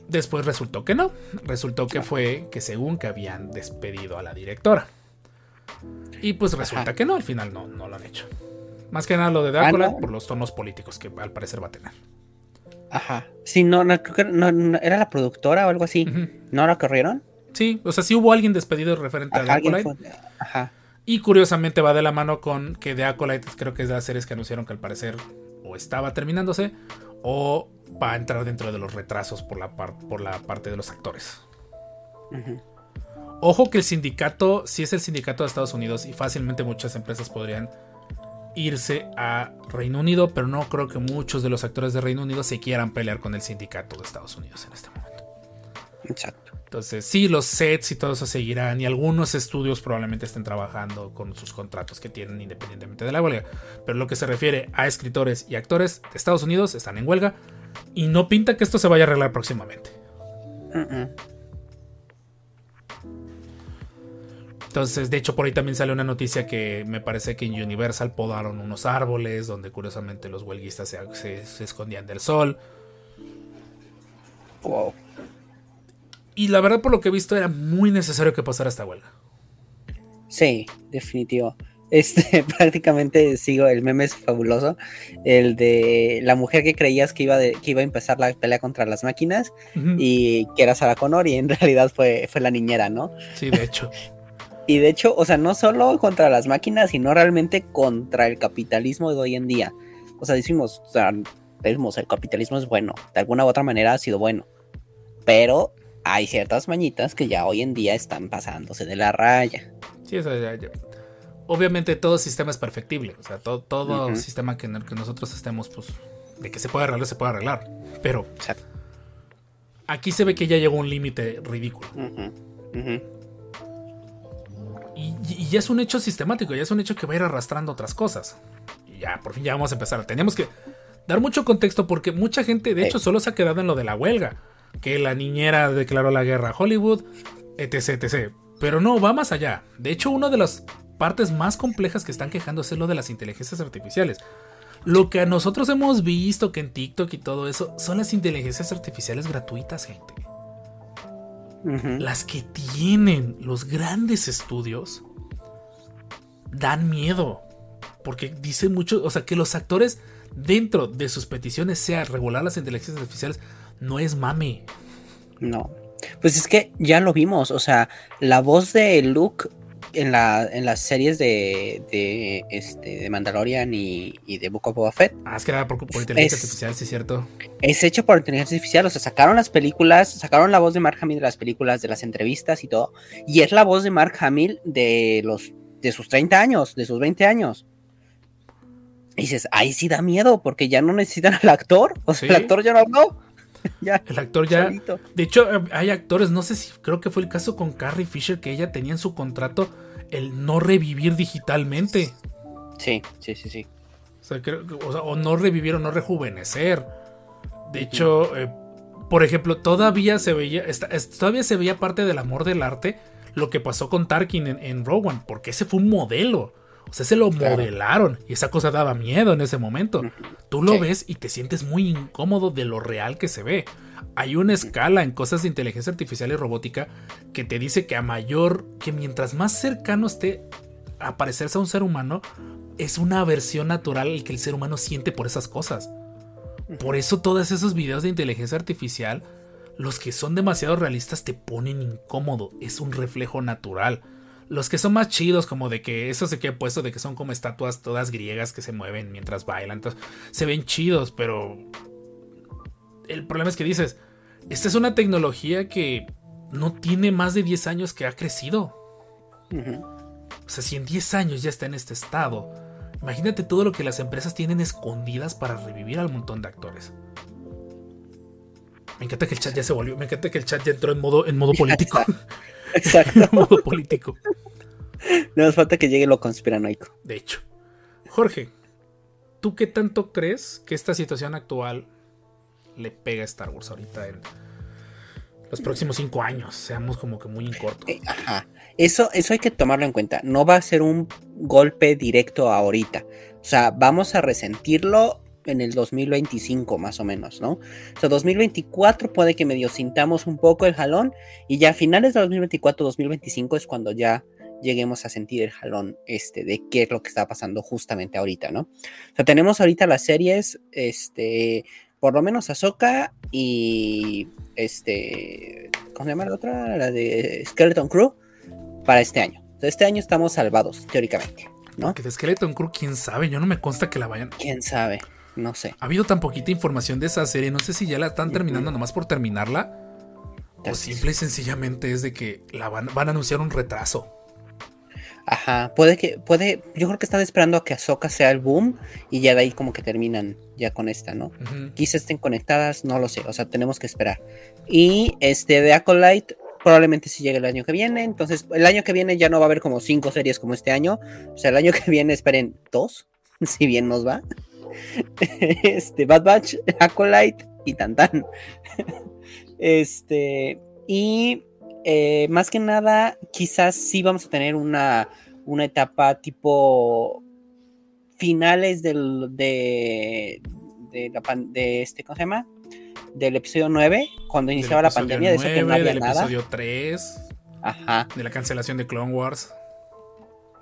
Después resultó que no. Resultó que fue que según que habían despedido a la directora. Y pues resulta Ajá. que no, al final no, no lo han hecho. Más que nada lo de The Acolyte ¿no? por los tonos políticos que al parecer va a tener. Ajá. Sí, no, no, era la productora o algo así. ¿No la corrieron? Sí, o sea, sí hubo alguien despedido referente a Ajá, Acolyte. fue- Ajá. Y curiosamente va de la mano con que The Acolyte creo que es de las series que anunciaron que al parecer o estaba terminándose o va a entrar dentro de los retrasos por la, par- por la parte de los actores. Ojo que el sindicato, si es el sindicato de Estados Unidos y fácilmente muchas empresas podrían irse a Reino Unido, pero no creo que muchos de los actores de Reino Unido se quieran pelear con el sindicato de Estados Unidos en este momento. Exacto. Entonces, sí, los sets y todo eso seguirán y algunos estudios probablemente estén trabajando con sus contratos que tienen independientemente de la huelga. Pero lo que se refiere a escritores y actores de Estados Unidos están en huelga y no pinta que esto se vaya a arreglar próximamente. Entonces, de hecho, por ahí también sale una noticia que me parece que en Universal podaron unos árboles donde curiosamente los huelguistas se, se- se escondían del sol. Wow. Y la verdad, por lo que he visto, era muy necesario que pasara esta huelga. Sí, definitivo. Este, [laughs] prácticamente sigo, el meme es fabuloso. El de la mujer que creías que iba, de- que iba a empezar la pelea contra las máquinas y que era Sarah Connor y en [laughs] realidad fue, fue la niñera, ¿no? Sí, de hecho. Y de hecho, o sea, no solo contra las máquinas, sino realmente contra el capitalismo de hoy en día. O sea, decimos, o sea, decimos, el capitalismo es bueno, de alguna u otra manera ha sido bueno. Pero hay ciertas mañitas que ya hoy en día están pasándose de la raya. Sí, o sea, ya- Obviamente todo sistema es perfectible. O sea, todo, todo sistema que, en el que nosotros estemos, pues, de que se puede arreglar, se puede arreglar. Pero Exacto. aquí se ve que ya llegó un límite ridículo. Y, y ya es un hecho sistemático, ya es un hecho que va a ir arrastrando otras cosas. Y ya, por fin ya vamos a empezar. Tenemos que dar mucho contexto porque mucha gente, de hecho, solo se ha quedado en lo de la huelga. Que la niñera declaró la guerra a Hollywood, etc, etc. Pero no, va más allá. De hecho, una de las partes más complejas que están quejándose es lo de las inteligencias artificiales. Lo que a nosotros hemos visto que en TikTok y todo eso son las inteligencias artificiales gratuitas, gente las que tienen los grandes estudios dan miedo. Porque dice mucho, o sea, que los actores dentro de sus peticiones sea regular las inteligencias artificiales, no es mame. No. Pues es que ya lo vimos, o sea, la voz de Luke en, la, en las series de, de, este, de Mandalorian y, y de Book of Boba Fett Ah, es que era por, por inteligencia Es- artificial, sí es cierto. es hecho por inteligencia artificial, o sea, sacaron las películas, sacaron la voz de Mark Hamill de las películas, de las entrevistas y todo, y es la voz de Mark Hamill de los de sus 30 años, de sus 20 años. Y dices, ahí sí da miedo, porque ya no necesitan al actor, o sea, Sí. el actor ya no habló. [laughs] ya, El actor ya. solito. De hecho, eh, hay actores, no sé si creo que fue el caso con Carrie Fisher, que ella tenía en su contrato el no revivir digitalmente. Sí, sí, sí, sí. O sea, creo que- o, sea, o no revivir o no rejuvenecer. De hecho, eh, por ejemplo, todavía se veía, todavía se veía parte del amor del arte lo que pasó con Tarkin en, en One, porque ese fue un modelo. O sea, se lo Claro. modelaron y esa cosa daba miedo en ese momento. Tú lo Sí. ves y te sientes muy incómodo de lo real que se ve. Hay una escala en cosas de inteligencia artificial y robótica que te dice que a mayor, que mientras más cercano esté a parecerse a un ser humano, es una aversión natural el que el ser humano siente por esas cosas. Por eso todos esos videos de inteligencia artificial, los que son demasiado realistas te ponen incómodo, es un reflejo natural. Los que son más chidos, como de que eso se que he puesto de que son como estatuas todas griegas que se mueven mientras bailan, entonces, se ven chidos, pero el problema es que dices, esta es una tecnología que no tiene más de 10 años que ha crecido. O sea, si en 10 años ya está en este estado, imagínate todo lo que las empresas tienen escondidas para revivir al montón de actores. Me encanta que el chat ya se volvió, me encanta que el chat ya entró en modo, en modo [laughs] político. Exacto. [laughs] modo político. No nos falta que llegue lo conspiranoico. De hecho. Jorge, ¿tú qué tanto crees que esta situación actual le pega a Star Wars ahorita en los próximos cinco años? Seamos como que muy en corto. Eh, Ajá. Eso, eso hay que tomarlo en cuenta. No va a ser un golpe directo ahorita. O sea, vamos a resentirlo en el 2025 más o menos, ¿no? O sea, 2024 puede que medio sintamos un poco el jalón y ya a finales de 2024-2025 es cuando ya lleguemos a sentir el jalón este de qué es lo que está pasando justamente ahorita, ¿no? O sea, tenemos ahorita las series, este, por lo menos Ahsoka y este, ¿cómo se llama la otra? La de Skeleton Crew para este año. Sea, este año estamos salvados, teóricamente, ¿no? Que de Skeleton Crew, quién sabe, yo no me consta que la vayan. ¿Quién sabe? No sé. Ha habido tan poquita información de esa serie, no sé si ya la están terminando nomás por terminarla. O simple y sencillamente es de que la van, van a anunciar un retraso. Ajá, puede que, puede, yo creo que están esperando a que Ahsoka sea el boom y ya de ahí como que terminan ya con esta, ¿no? Quizás estén conectadas, no lo sé, o sea, tenemos que esperar. Y este de Acolyte probablemente sí llegue el año que viene, entonces el año que viene ya no va a haber como cinco series como este año, o sea, el año que viene esperen dos, [laughs] si bien nos va. [laughs] Este, Bad Batch, Acolyte y Tantan. Este, y eh, más que nada, quizás sí vamos a tener una, una etapa tipo finales del, de, de, la pan- de este, ¿cómo se llama? Del episodio 9, cuando iniciaba la pandemia, de eso que no 9, había del nada. episodio 3, Ajá, de la cancelación de Clone Wars.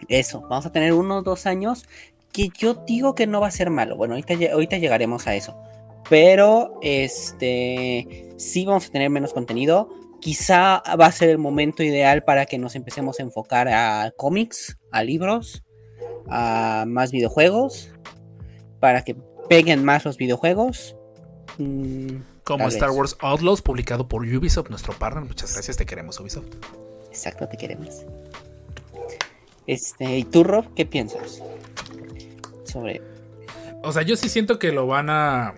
eso, vamos a tener unos dos años que yo digo que no va a ser malo. Bueno, ahorita, lle- ahorita llegaremos a eso. Pero, este, sí vamos a tener menos contenido. Quizá va a ser el momento ideal para que nos empecemos a enfocar a cómics, a libros, a más videojuegos, para que peguen más los videojuegos. Mm, Como Star vez. Wars Outlaws, publicado por Ubisoft, nuestro partner. Muchas gracias, te queremos, Ubisoft. exacto, te queremos. Este, ¿y tú, Rob, qué piensas? Sobre. O sea, yo sí siento que lo van a.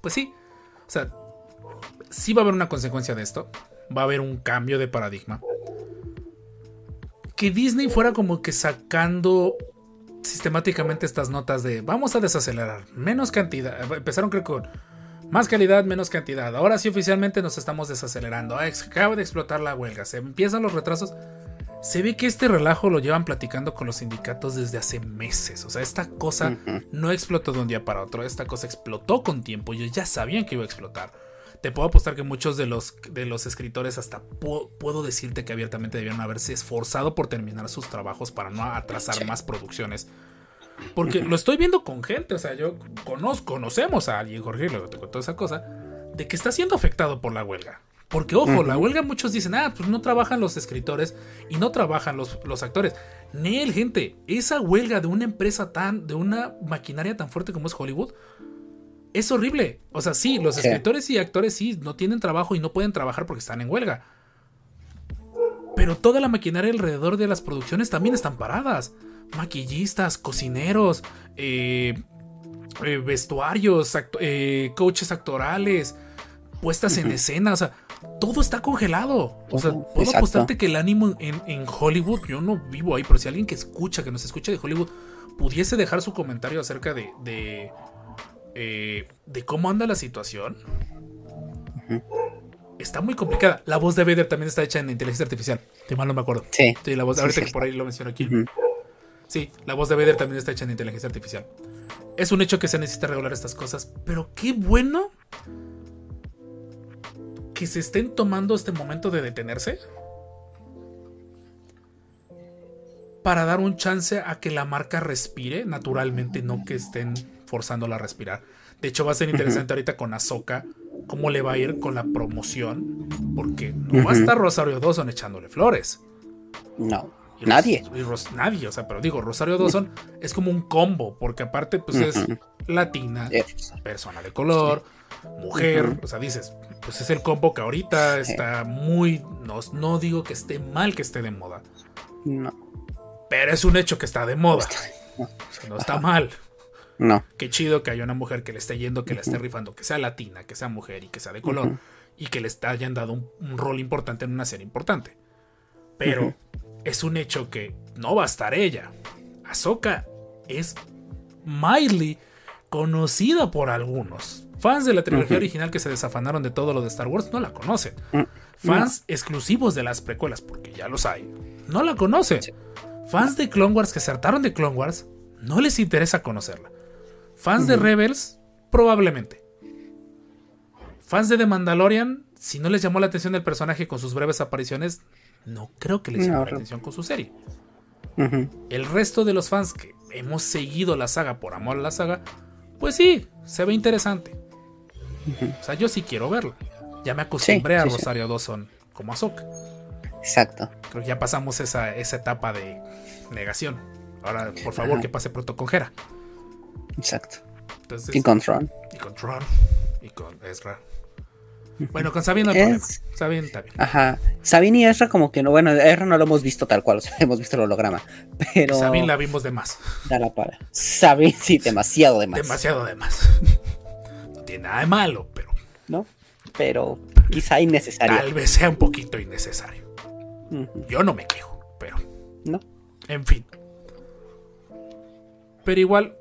Pues sí. O sea, sí va a haber una consecuencia de esto. Va a haber un cambio de paradigma. Que Disney fuera como que sacando sistemáticamente estas notas de vamos a desacelerar, menos cantidad. Empezaron creo con más calidad, menos cantidad. Ahora sí oficialmente nos estamos desacelerando. Ah, Acaba de explotar la huelga. Se empiezan los retrasos. Se ve que este relajo lo llevan platicando con los sindicatos desde hace meses. O sea, esta cosa no explotó de un día para otro. Esta cosa explotó con tiempo. Ellos ya sabían que iba a explotar. Te puedo apostar que muchos de los, de los escritores hasta pu- puedo decirte que abiertamente debieron haberse esforzado por terminar sus trabajos para no atrasar más producciones. Porque lo estoy viendo con gente, o sea, yo conozco, conocemos a alguien, Jorge, luego te contó esa cosa, de que está siendo afectado por la huelga. Porque, ojo, la huelga muchos dicen, ah, pues no trabajan los escritores y no trabajan los, los actores. Nel, gente, esa huelga de una empresa tan, de una maquinaria tan fuerte como es Hollywood, es horrible. O sea, sí, los escritores y actores sí no tienen trabajo y no pueden trabajar porque están en huelga. Pero toda la maquinaria alrededor de las producciones también están paradas. Maquillistas, cocineros, eh, eh, vestuarios, acto- eh, coaches actorales, puestas en escena, o sea, todo está congelado. O sea, puedo exacto. apostarte que el ánimo en, en Hollywood, yo no vivo ahí, pero si alguien que escucha, que nos escucha de Hollywood, pudiese dejar su comentario acerca de, de, eh, de cómo anda la situación, está muy complicada. La voz de Vader también está hecha en inteligencia artificial. De mal no me acuerdo. Sí. Sí, la voz, Sí, ahorita sí. que por ahí lo menciono aquí. Sí, la voz de Vader también está hecha en inteligencia artificial. Es un hecho que se necesita regular estas cosas, pero qué bueno que se estén tomando este momento de detenerse para dar un chance a que la marca respire naturalmente, no que estén forzándola a respirar. De hecho, va a ser interesante ahorita con Ahsoka cómo le va a ir con la promoción, porque no va a estar Rosario Dawson echándole flores. No. Y Ros- Nadie. y Ros- nadie, o sea, pero digo, Rosario Dawson [laughs] es como un combo, porque aparte, pues es latina, persona de color, mujer, o sea, dices, pues es el combo que ahorita está muy, no, no digo que esté mal que esté de moda, No, pero es un hecho que está de moda, no. o sea, no está mal. no. Qué chido que haya una mujer que le esté yendo, que le esté Ujú. rifando, que sea latina, que sea mujer y que sea de color, y que le está- hayan dado un, un rol importante en una serie importante. Pero es un hecho que no va a estar ella. Ahsoka es mildly conocida por algunos. Fans de la trilogía original que se desafanaron de todo lo de Star Wars no la conocen. Mm, Fans exclusivos de las precuelas, porque ya los hay, no la conocen. Sí. Fans de Clone Wars que se hartaron de Clone Wars, no les interesa conocerla. Fans de. Rebels, probablemente. Fans de The Mandalorian, si no les llamó la atención el personaje con sus breves apariciones, no creo que les llamó la atención con su serie. El resto de los fans que hemos seguido la saga por amor a la saga, pues sí, se ve interesante. O sea, yo sí quiero verla. Ya me acostumbré Sí, a sí, sí. Rosario Dawson como Ahsoka. Exacto. Creo que ya pasamos esa, esa etapa de negación. Ahora, por favor, Ajá. que pase pronto con Hera. Exacto. Entonces, Y con Tron. y con Tron. Y con Ezra. Bueno, con Sabine no hay problema. Es- Sabine bien. Ajá. Sabine y Ezra como que no, bueno, Ezra no lo hemos visto tal cual, o sea, [laughs] hemos visto el holograma. Pero Sabine la vimos de más. da la para. Sabine sí, demasiado de más. Demasiado de más. Tiene nada de malo, pero ¿No? Pero quizá innecesario. tal vez sea un poquito innecesario. Yo no me quejo, pero No. en fin. Pero igual,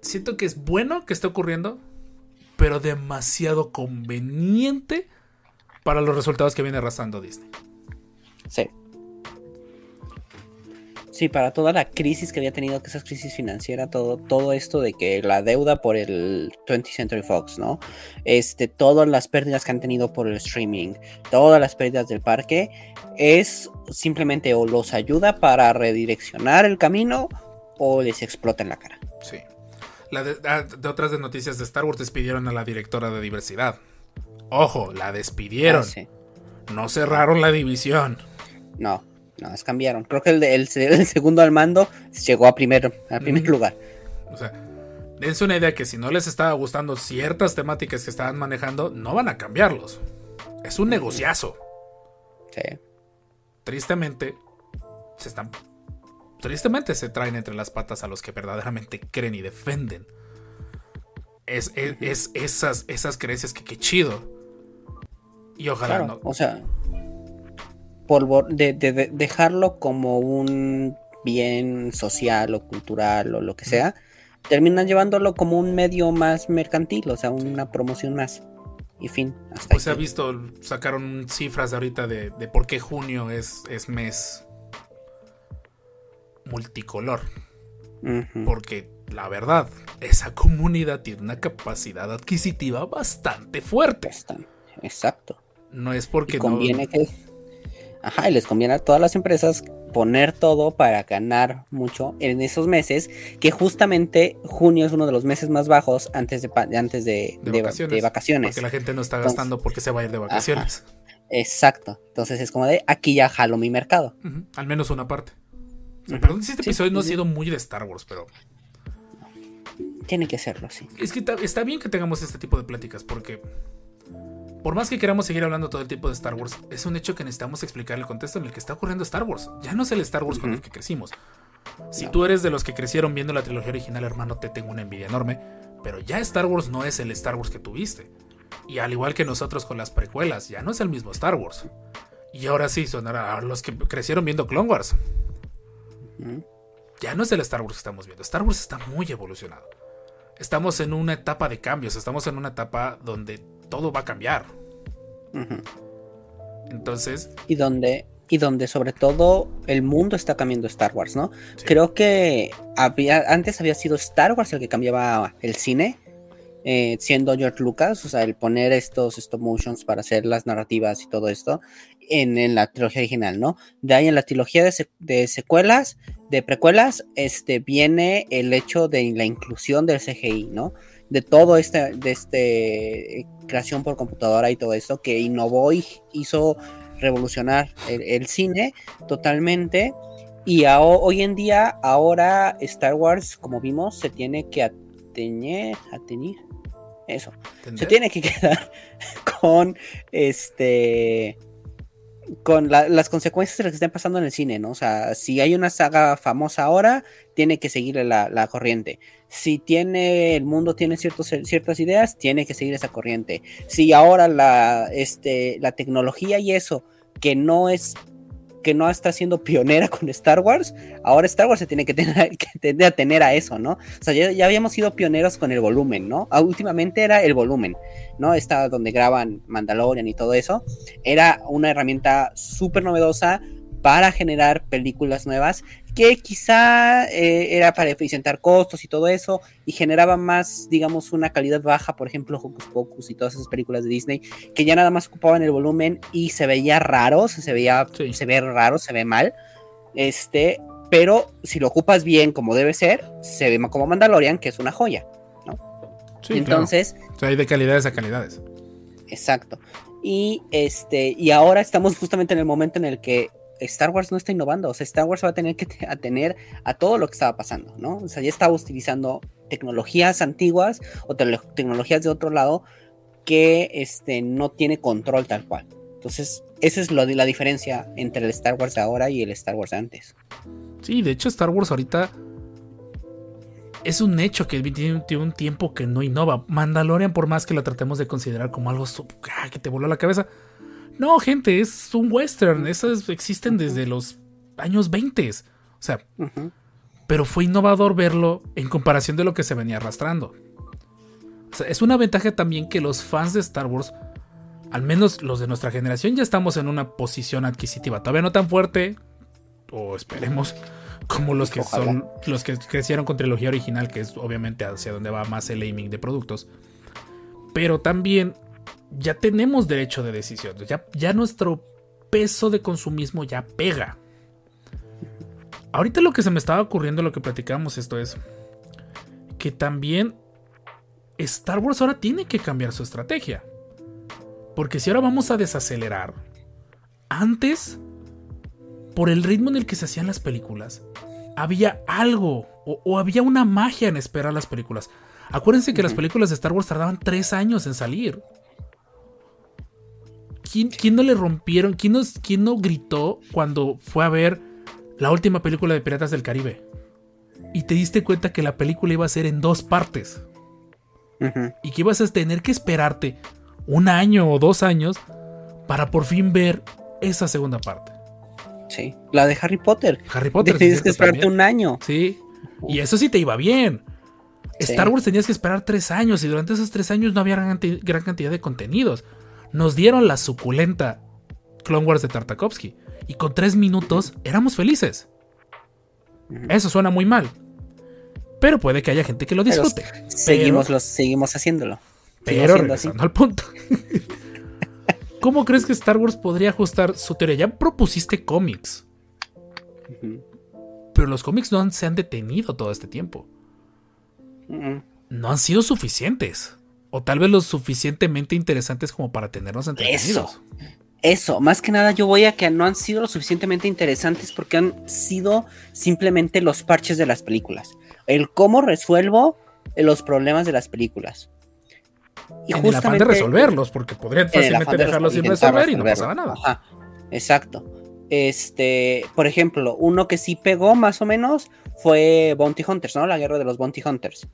siento que es bueno que esté ocurriendo, pero demasiado conveniente para los resultados que viene arrastrando Disney. Sí. Sí, para toda la crisis que había tenido, que esa crisis financiera, todo, todo esto de que la deuda por el 20th Century Fox, ¿no? Este, todas las pérdidas que han tenido por el streaming, todas las pérdidas del parque, es simplemente o los ayuda para redireccionar el camino o les explota en la cara. Sí. La de, ah, de otras de noticias de Star Wars despidieron a la directora de diversidad. Ojo, la despidieron. Ah, sí. No cerraron la división. No, no, es cambiaron. Creo que el, de- el se- el segundo al mando llegó a primer, a primer lugar. O sea, dense una idea que si no les estaba gustando ciertas temáticas que estaban manejando, no van a cambiarlos. Es un negociazo. Sí. Tristemente, se están. Tristemente se traen entre las patas a los que verdaderamente creen y defienden. Es, es- es esas, esas creencias que qué chido. Y ojalá Claro, no. o sea, de, de- de- dejarlo como un bien social o cultural o lo que sea, terminan llevándolo como un medio más mercantil, o sea, una promoción más. Y fin, hasta Pues se ha visto, sacaron cifras ahorita de, de por qué junio es, es mes multicolor. Porque la verdad, esa comunidad tiene una capacidad adquisitiva bastante fuerte. Exacto. No es porque Y no- conviene que. Ajá, y les conviene a todas las empresas poner todo para ganar mucho en esos meses, que justamente junio es uno de los meses más bajos antes de, antes de, de de- vacaciones. de vacaciones. Porque la gente no está Entonces- gastando porque se va a ir de vacaciones. Exacto. Entonces es como de aquí ya jalo mi mercado. Al menos una parte. Sea, Ujú. Perdón si este Sí, episodio no ha sido muy de Star Wars, pero Tiene que serlo, sí. es que está bien que tengamos este tipo de pláticas porque por más que queramos seguir hablando todo el tiempo de Star Wars, es un hecho que necesitamos explicar el contexto en el que está ocurriendo Star Wars. Ya no es el Star Wars con el que crecimos. Si tú eres de los que crecieron viendo la trilogía original, hermano, te tengo una envidia enorme. Pero ya Star Wars no es el Star Wars que tuviste. Y al igual que nosotros con las precuelas, ya no es el mismo Star Wars. Y ahora sí, sonará a los que crecieron viendo Clone Wars. Ya no es el Star Wars que estamos viendo. Star Wars está muy evolucionado. Estamos en una etapa de cambios. Estamos en una etapa donde todo va a cambiar. Entonces, Y donde, y donde sobre todo el mundo está cambiando Star Wars, ¿no? Sí. Creo que había, antes había sido Star Wars el que cambiaba el cine, eh, siendo George Lucas, o sea, el poner estos stop motions para hacer las narrativas y todo esto en, en la trilogía original, ¿no? De ahí en la trilogía de, de secuelas, de precuelas, este, viene el hecho de la inclusión del CGI, ¿no? De todo este, de este eh, creación por computadora y todo esto que innovó y hizo revolucionar el, el cine totalmente. Y a- hoy en día, ahora Star Wars, como vimos, se tiene que ateñer, ateñir, eso. Se tiene que [laughs] quedar con este con la- las consecuencias de lo que estén pasando en el cine, ¿no? O sea, si hay una saga famosa ahora, tiene que seguirle la, la corriente. Si tiene el mundo tiene ciertos, ciertas ideas, tiene que seguir esa corriente. Si ahora la, este, la tecnología y eso, que no es que no está siendo pionera con Star Wars, ahora Star Wars se tiene que tener, [laughs] que a tener a eso, ¿no? O sea, ya, ya habíamos sido pioneros con el volumen, ¿no? Ah, últimamente era el volumen, ¿no? Está donde graban Mandalorian y todo eso. Era una herramienta súper novedosa para generar películas nuevas que quizá eh, era para eficientar costos y todo eso y generaba más, digamos, una calidad baja, por ejemplo, Hocus Pocus y todas esas películas de Disney que ya nada más ocupaban el volumen y se veía raro, se veía, Sí. se ve raro, se ve mal, este, pero si lo ocupas bien como debe ser, se ve como Mandalorian, que es una joya. Sí, claro. Entonces, O sea, hay de calidades a calidades. Exacto. Y este, y ahora estamos justamente en el momento en el que Star Wars no está innovando. O sea, Star Wars va a tener que te- atener a todo lo que estaba pasando, ¿no? O sea, ya estaba utilizando tecnologías antiguas o tecnologías de otro lado que este, no tiene control tal cual. Entonces, esa es lo la diferencia entre el Star Wars de ahora y el Star Wars de antes. Sí, de hecho Star Wars ahorita es un hecho que tiene, un tiempo que no innova. Mandalorian, por más que la tratemos de considerar como algo ah, que te voló la cabeza. No, gente, es un western. Esas existen desde los años 20. O sea, pero fue innovador verlo en comparación de lo que se venía arrastrando. O sea, es una ventaja también que los fans de Star Wars, al menos los de nuestra generación, ya estamos en una posición adquisitiva. Todavía no tan fuerte, o esperemos, como los que Ojalá. son los que crecieron con trilogía original, que es obviamente hacia donde va más el aiming de productos. Pero también ya tenemos derecho de decisión. Ya, ya nuestro peso de consumismo ya pega. Ahorita lo que se me estaba ocurriendo, lo que platicamos esto es que también Star Wars ahora tiene que cambiar su estrategia. Porque si ahora vamos a desacelerar, antes, por el ritmo en el que se hacían las películas, había algo o, o había una magia en esperar las películas. Acuérdense que las películas de Star Wars tardaban tres años en salir. ¿Quién, quién no le rompieron? ¿Quién no, quién no gritó cuando fue a ver la última película de Piratas del Caribe? Y te diste cuenta que la película iba a ser en dos partes. Y que ibas a tener que esperarte un año o dos años para por fin ver esa segunda parte. Sí. La de Harry Potter. Harry Potter. Tienes que esperarte también. un año. Sí. Y eso sí te iba bien. Sí. Star Wars tenías que esperar tres años y durante esos tres años no había gran, gran cantidad de contenidos. Nos dieron la suculenta Clone Wars de Tartakovsky y con tres minutos éramos felices. Eso suena muy mal. Pero puede que haya gente que lo Pero disfrute. Seguimos, los, seguimos haciéndolo. Pero así. regresando al punto. [laughs] ¿Cómo crees que Star Wars podría ajustar su teoría? Ya propusiste cómics, pero los cómics no han- se han detenido todo este tiempo. No han sido suficientes. O tal vez lo suficientemente interesantes como para tenernos entretenidos. Eso, más que nada yo voy a que no han sido lo suficientemente interesantes porque han sido simplemente los parches de las películas. El cómo resuelvo los problemas de las películas. Y en el afán de resolverlos, porque podrían fácilmente de dejarlos sin resolver y no pasaba nada. Ajá, exacto. Este, por ejemplo, uno que sí pegó más o menos fue Bounty Hunters, ¿no? La guerra de los Bounty Hunters.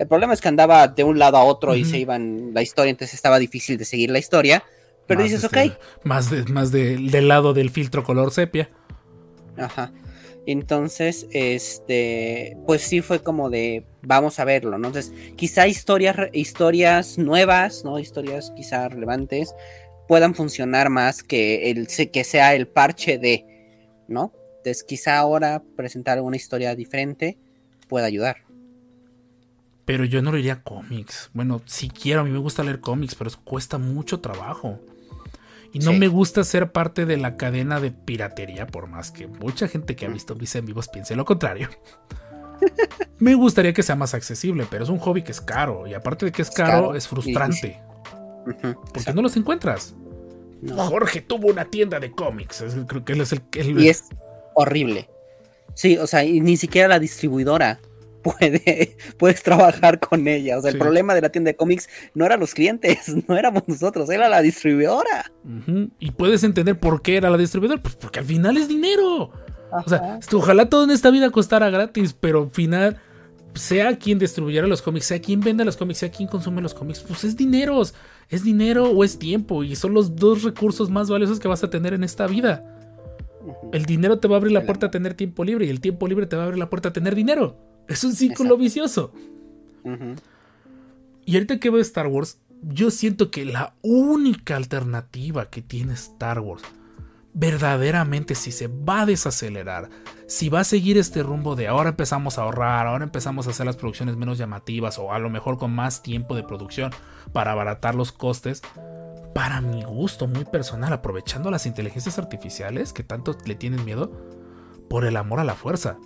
El problema es que andaba de un lado a otro y se iban la historia, entonces estaba difícil de seguir la historia. Pero Más dices, este, ok, Más, de- más de- del lado del filtro color sepia. Ajá. Entonces, este, pues sí fue como de, vamos a verlo, ¿no? Entonces, quizá historias, historias nuevas, ¿no? Historias quizá relevantes puedan funcionar más que el que sea el parche de, ¿no? Entonces, quizá ahora presentar una historia diferente pueda ayudar. Pero yo no leería cómics. Bueno, si quiero, a mí me gusta leer cómics, pero cuesta mucho trabajo. Y no Sí. me gusta ser parte de la cadena de piratería, por más que mucha gente que ha visto mis en vivos piense lo contrario. [laughs] me gustaría que sea más accesible, pero es un hobby que es caro. Y aparte de que es Es caro, es frustrante. Porque no los encuentras. no. Jorge tuvo una tienda de cómics. Creo que él es el. el- Y es horrible. Sí, o sea, y ni siquiera la distribuidora puede, [laughs] puedes trabajar con ella. O sea, el problema de la tienda de cómics no eran los clientes, [laughs] no éramos nosotros, era la distribuidora. Y puedes entender por qué era la distribuidora. Pues porque al final es dinero. O sea, ojalá todo en esta vida costara gratis, pero al final, sea quien distribuyera los cómics, sea quien venda los cómics, sea quien consume los cómics, pues es dinero. Es dinero o es tiempo. Y son los dos recursos más valiosos que vas a tener en esta vida. El dinero te va a abrir la puerta a tener tiempo libre y el tiempo libre te va a abrir la puerta a tener dinero. Es un círculo Exacto. vicioso. Y ahorita que veo Star Wars, yo siento que la única alternativa que tiene Star Wars, verdaderamente si se va a desacelerar, si va a seguir este rumbo de ahora empezamos a ahorrar, ahora empezamos a hacer las producciones menos llamativas o a lo mejor con más tiempo de producción para abaratar los costes, para mi gusto muy personal, aprovechando las inteligencias artificiales que tanto le tienen miedo, por el amor a la fuerza,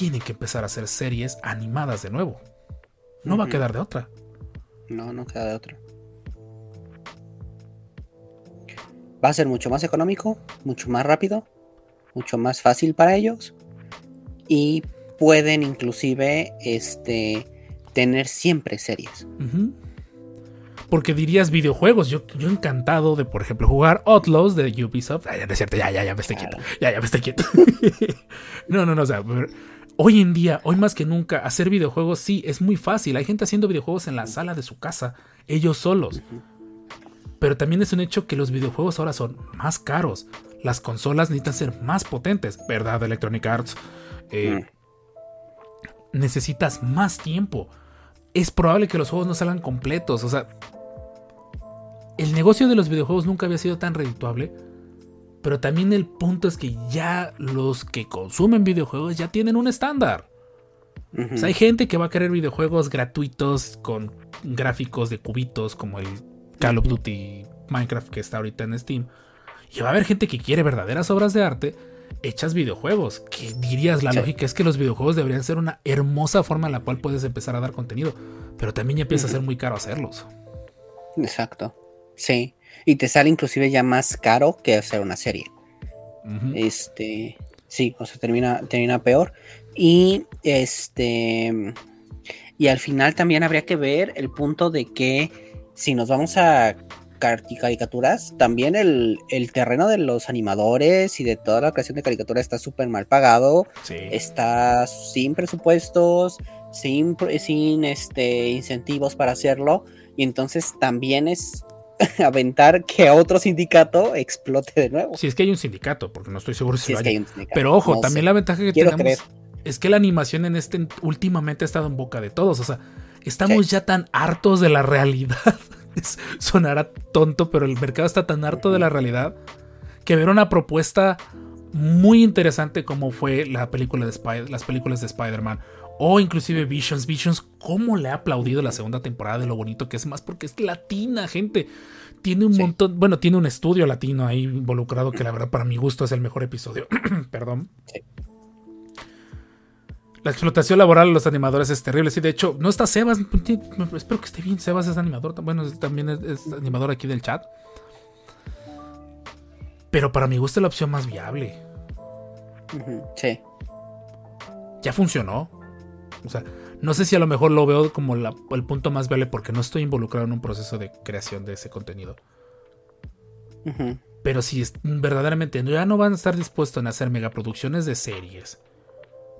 tienen que empezar a hacer series animadas de nuevo. No va a quedar de otra. No, no queda de otra. Va a ser mucho más económico, mucho más rápido, mucho más fácil para ellos. Y pueden inclusive este, tener siempre series. Porque dirías videojuegos. Yo, yo encantado de, por ejemplo, jugar Outlaws de Ubisoft. Ay, ya cierto, ya, ya, ya me estoy Claro. quieto. Ya, ya me estoy quieto. [laughs] no, no, no. O sea, hoy en día, hoy más que nunca, hacer videojuegos sí es muy fácil. Hay gente haciendo videojuegos en la sala de su casa, ellos solos. Pero también es un hecho que los videojuegos ahora son más caros. Las consolas necesitan ser más potentes, ¿verdad? Electronic Arts. Eh, necesitas más tiempo. Es probable que los juegos no salgan completos. O sea, el negocio de los videojuegos nunca había sido tan redituable. Pero también el punto es que ya los que consumen videojuegos ya tienen un estándar. O sea, hay gente que va a querer videojuegos gratuitos con gráficos de cubitos como el Call of Duty Minecraft que está ahorita en Steam. Y va a haber gente que quiere verdaderas obras de arte hechas videojuegos. Que dirías, la Sí. lógica es que los videojuegos deberían ser una hermosa forma en la cual puedes empezar a dar contenido. Pero también ya empieza a ser muy caro hacerlos. Exacto. Sí. Y te sale inclusive ya más caro que hacer una serie. Este, sí, o sea, termina, termina peor. Y este, y al final también habría que ver el punto de que si nos vamos a cari- caricaturas, también el, el terreno de los animadores y de toda la creación de caricaturas está súper mal pagado, Sí. está sin presupuestos, sin, sin este, incentivos para hacerlo. Y entonces también es [laughs] aventar que otro sindicato explote de nuevo. Si es que hay un sindicato, porque no estoy seguro si, Si lo es que haya. hay un sindicato. Pero ojo, No también sé. la ventaja que Quiero tenemos creer. es que la animación en este últimamente ha estado en boca de todos. O sea, estamos ya tan hartos de la realidad. [laughs] Sonará tonto, pero el mercado está tan harto de la realidad que ver una propuesta muy interesante como fue la película de Spy- las películas de Spider-Man o inclusive Visions. Visions, ¿cómo le ha aplaudido la segunda temporada de lo bonito que es más? Porque es latina, gente. Tiene un Sí. montón, bueno, tiene un estudio latino ahí involucrado que la verdad para mi gusto es el mejor episodio. [clears throat] Perdón. Sí. La explotación laboral de los animadores es terrible. Sí, de hecho, no está Sebas. Espero que esté bien. Sebas es animador. Bueno, también es, es animador aquí del chat. Pero para mi gusto es la opción más viable. Sí. Ya funcionó. O sea, no sé si a lo mejor lo veo como la- el punto más viable porque no estoy involucrado en un proceso de creación de ese contenido. Pero si es- verdaderamente ya no van a estar dispuestos en hacer megaproducciones de series.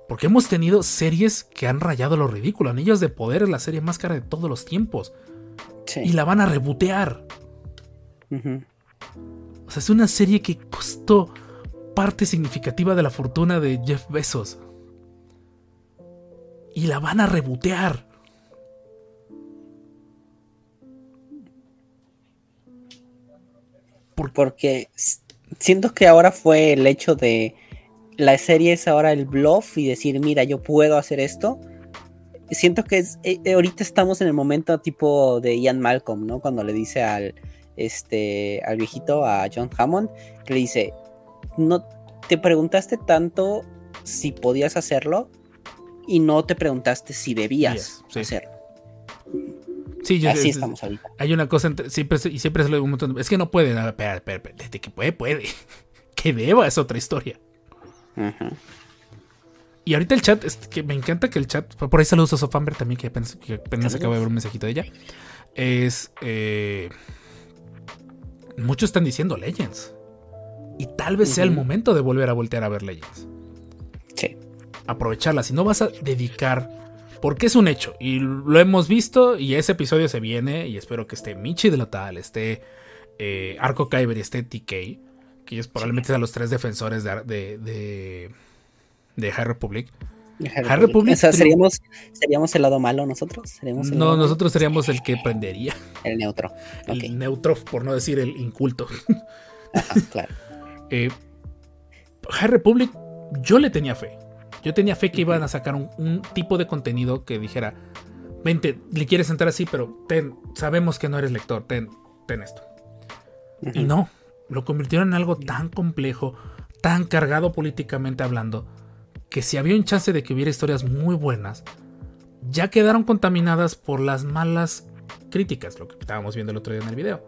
Porque hemos tenido series que han rayado lo ridículo. Anillos de Poder es la serie más cara de todos los tiempos. Sí. Y la van a rebotear. O sea, es una serie que costó parte significativa de la fortuna de Jeff Bezos. Y la van a rebotear. Porque siento que ahora fue el hecho de la serie es ahora el bluff y decir, mira, yo puedo hacer esto. Siento que es, eh, eh, ahorita estamos en el momento tipo de Ian Malcolm, ¿no? Cuando le dice al, este, al viejito, a John Hammond, que le dice, no te preguntaste tanto si podías hacerlo y no te preguntaste si debías Yes, sí. hacerlo. Sí, yo- Así es- estamos ahorita. Hay una cosa entre- siempre y siempre se lo digo un montón. Es que no puede. nada, Espera, espera, espera, de que puede, puede. [laughs] Que deba es otra historia. Ujú. Y ahorita el chat, es que me encanta que el chat, por ahí saludos a Sofamber también, que apenas, que apenas acabo de ver un mensajito de ella. Es. eh, muchos están diciendo Legends. Y tal vez sea el momento de volver a voltear a ver Legends. Sí. Aprovecharla. Si no vas a dedicar. Porque es un hecho. Y lo hemos visto. Y ese episodio se viene. Y espero que esté Michi de Lotal. Esté eh, Arco Kyber y esté TK. Que ellos probablemente sean los tres defensores de, de, de, de High Republic. High Republic O sea, seríamos, seríamos el lado malo nosotros. Seríamos el, No, lado- nosotros seríamos el que prendería. el neutro. El neutro, por no decir el inculto. ajá, claro. [laughs] Eh, High Republic, yo le tenía fe. Yo tenía fe que iban a sacar un, un tipo de contenido que dijera: Vente, le quieres entrar así, pero ten, sabemos que no eres lector, ten, ten esto. Y no, lo convirtieron en algo tan complejo, tan cargado políticamente hablando, que si había un chance de que hubiera historias muy buenas, ya quedaron contaminadas por las malas críticas, lo que estábamos viendo el otro día en el video.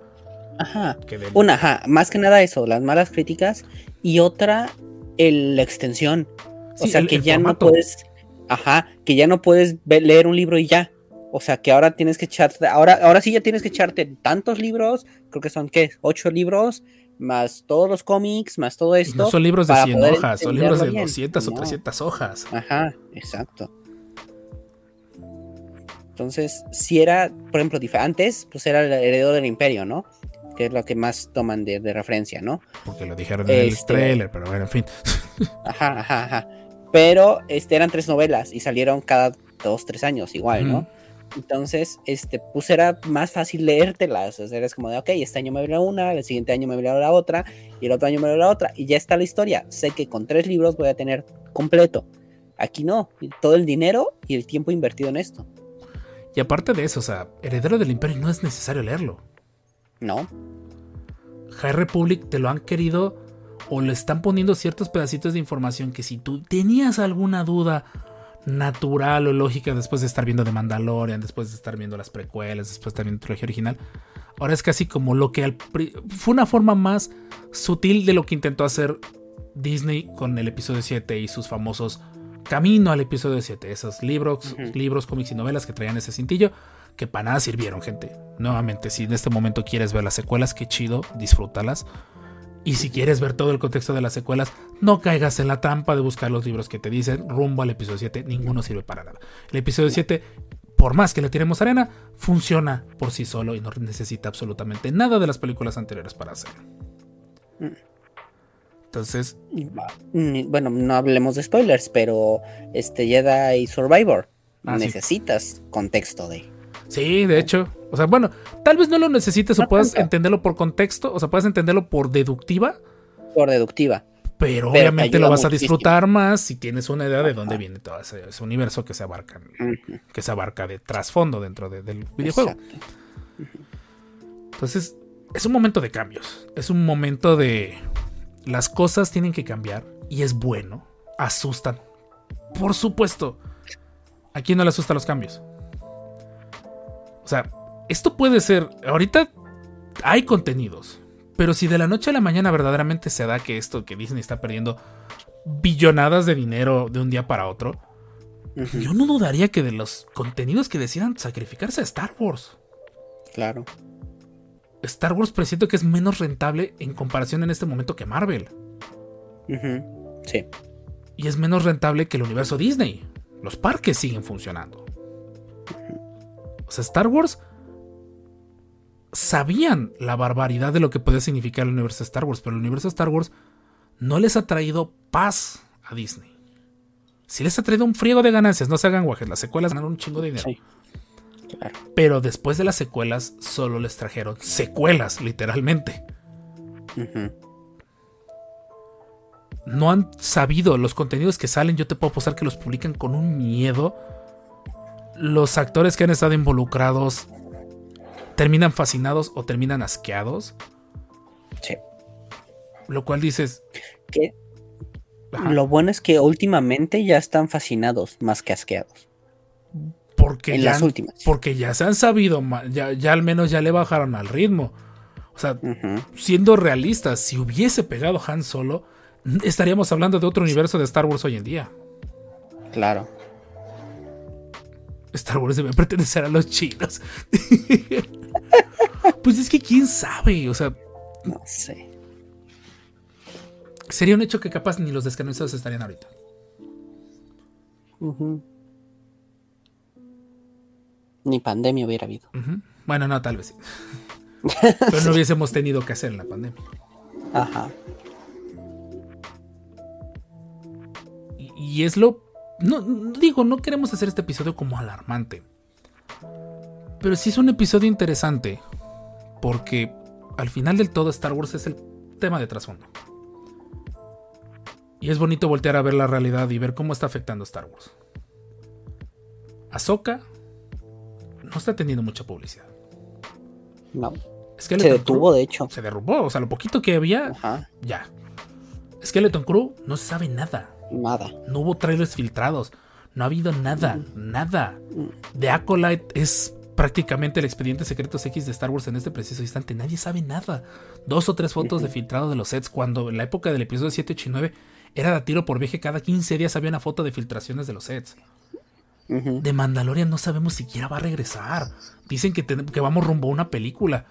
Ajá. Del- Una, ajá, más que nada eso, las malas críticas. Y otra, el- la extensión. O sea, el- que el ya formato. no puedes. Ajá, que ya no puedes leer un libro y ya. O sea, que ahora tienes que echarte. Ahora, ahora sí ya tienes que echarte tantos libros. Creo que son, ¿qué? Ocho libros. Más todos los cómics, más todo esto. no son libros de para 100 poder hojas, son libros de entenderlo bien. 200 o No. 300 hojas. Ajá, exacto. Entonces, si era, por ejemplo, antes, pues era el heredero del imperio, ¿no? Que es lo que más toman de, de referencia, ¿no? Porque lo dijeron en el Este- trailer, pero bueno, en fin. [laughs] Ajá, ajá, ajá. Pero este, eran tres novelas y salieron cada dos, tres años igual, ¿no? Entonces, este, pues era más fácil leértelas. O sea, eres como de, ok, este año me leo una, el siguiente año me leo la otra, y el otro año me leo la otra, y ya está la historia. Sé que con tres libros voy a tener completo. Aquí no, todo el dinero y el tiempo invertido en esto. Y aparte de eso, o sea, Heredero del Imperio no es necesario leerlo. No, High Republic te lo han querido o le están poniendo ciertos pedacitos de información que si tú tenías alguna duda natural o lógica después de estar viendo The Mandalorian, después de estar viendo las precuelas, después de estar viendo trilogía original, ahora es casi como lo que al fue una forma más sutil de lo que intentó hacer Disney con el episodio 7 y sus famosos camino al episodio 7, esos libros, libros, cómics y novelas que traían ese cintillo que para nada sirvieron, gente. Nuevamente, si en este momento quieres ver las secuelas, qué chido, disfrútalas. Y si quieres ver todo el contexto de las secuelas, no caigas en la trampa de buscar los libros que te dicen rumbo al episodio 7. Ninguno sirve para nada. El episodio 7, por más que le tiremos arena, funciona por sí solo y no necesita absolutamente nada de las películas anteriores para hacerlo. Mm. Entonces, bueno, no hablemos de spoilers, pero este Jedi Survivor Ah, sí. necesitas contexto de. Sí, de hecho, o sea, bueno, tal vez no lo necesites o puedas tanto. entenderlo por contexto, o sea, puedes entenderlo por deductiva, Por deductiva. Pero, te obviamente lo vas a disfrutar más si tienes una idea de dónde viene todo ese, ese universo que se abarca, que se abarca de trasfondo dentro de- del videojuego. exacto. Entonces, es un momento de cambios. Es un momento de las cosas tienen que cambiar y es bueno. Asustan. Por supuesto. ¿A quién no le asustan los cambios? O sea, esto puede ser. Ahorita hay contenidos. Pero si de la noche a la mañana verdaderamente se da que esto que Disney está perdiendo billonadas de dinero de un día para otro, yo no dudaría que de los contenidos que decidan sacrificarse a Star Wars. Claro. Star Wars presiento que es menos rentable en comparación en este momento que Marvel. Sí. Y es menos rentable que el universo Disney. Los parques siguen funcionando. O sea, Star Wars sabían la barbaridad de lo que podía significar el universo de Star Wars, pero el universo de Star Wars no les ha traído paz a Disney. Sí les ha traído un friego de ganancias, no se hagan guajes, las secuelas ganaron un chingo de dinero. Sí. Claro. Pero después de las secuelas solo les trajeron secuelas, literalmente. No han sabido los contenidos que salen, yo te puedo apostar que los publican con un miedo. Los actores que han estado involucrados terminan fascinados o terminan asqueados. Sí. Lo cual dices. Que Lo bueno es que últimamente ya están fascinados más que asqueados. porque, en ya, las últimas. porque ya se han sabido, ya, ya al menos ya le bajaron al ritmo. O sea, siendo realistas, si hubiese pegado Han Solo, estaríamos hablando de otro universo de Star Wars hoy en día. Claro. Star Wars debe pertenecer a los chinos. [laughs] pues es que quién sabe, o sea, No sé. sería un hecho que capaz ni los descanonizados estarían ahorita. Ujú. Ni pandemia hubiera habido. Bueno, no, tal vez sí. [laughs] Pero no hubiésemos tenido que hacer en la pandemia. Ajá. Y, y es lo. No, digo, no queremos hacer este episodio como alarmante. Pero sí es un episodio interesante. Porque al final del todo, Star Wars es el tema de trasfondo. Y es bonito voltear a ver la realidad y ver cómo está afectando Star Wars. Ahsoka no está teniendo mucha publicidad. No. Se detuvo, Crew de hecho. Se derrumbó. O sea, lo poquito que había, Ajá. ya. Skeleton Crew no se sabe nada. Nada. No hubo trailers filtrados. No ha habido nada, nada. The Acolyte es prácticamente el expediente secretos X de Star Wars en este preciso instante. Nadie sabe nada. Dos o tres fotos de filtrado de los sets cuando en la época del episodio 7, 8 y 9 era de tiro por viaje. Cada 15 días había una foto de filtraciones de los sets. De Mandalorian no sabemos siquiera va a regresar. Dicen que, que vamos rumbo a una película.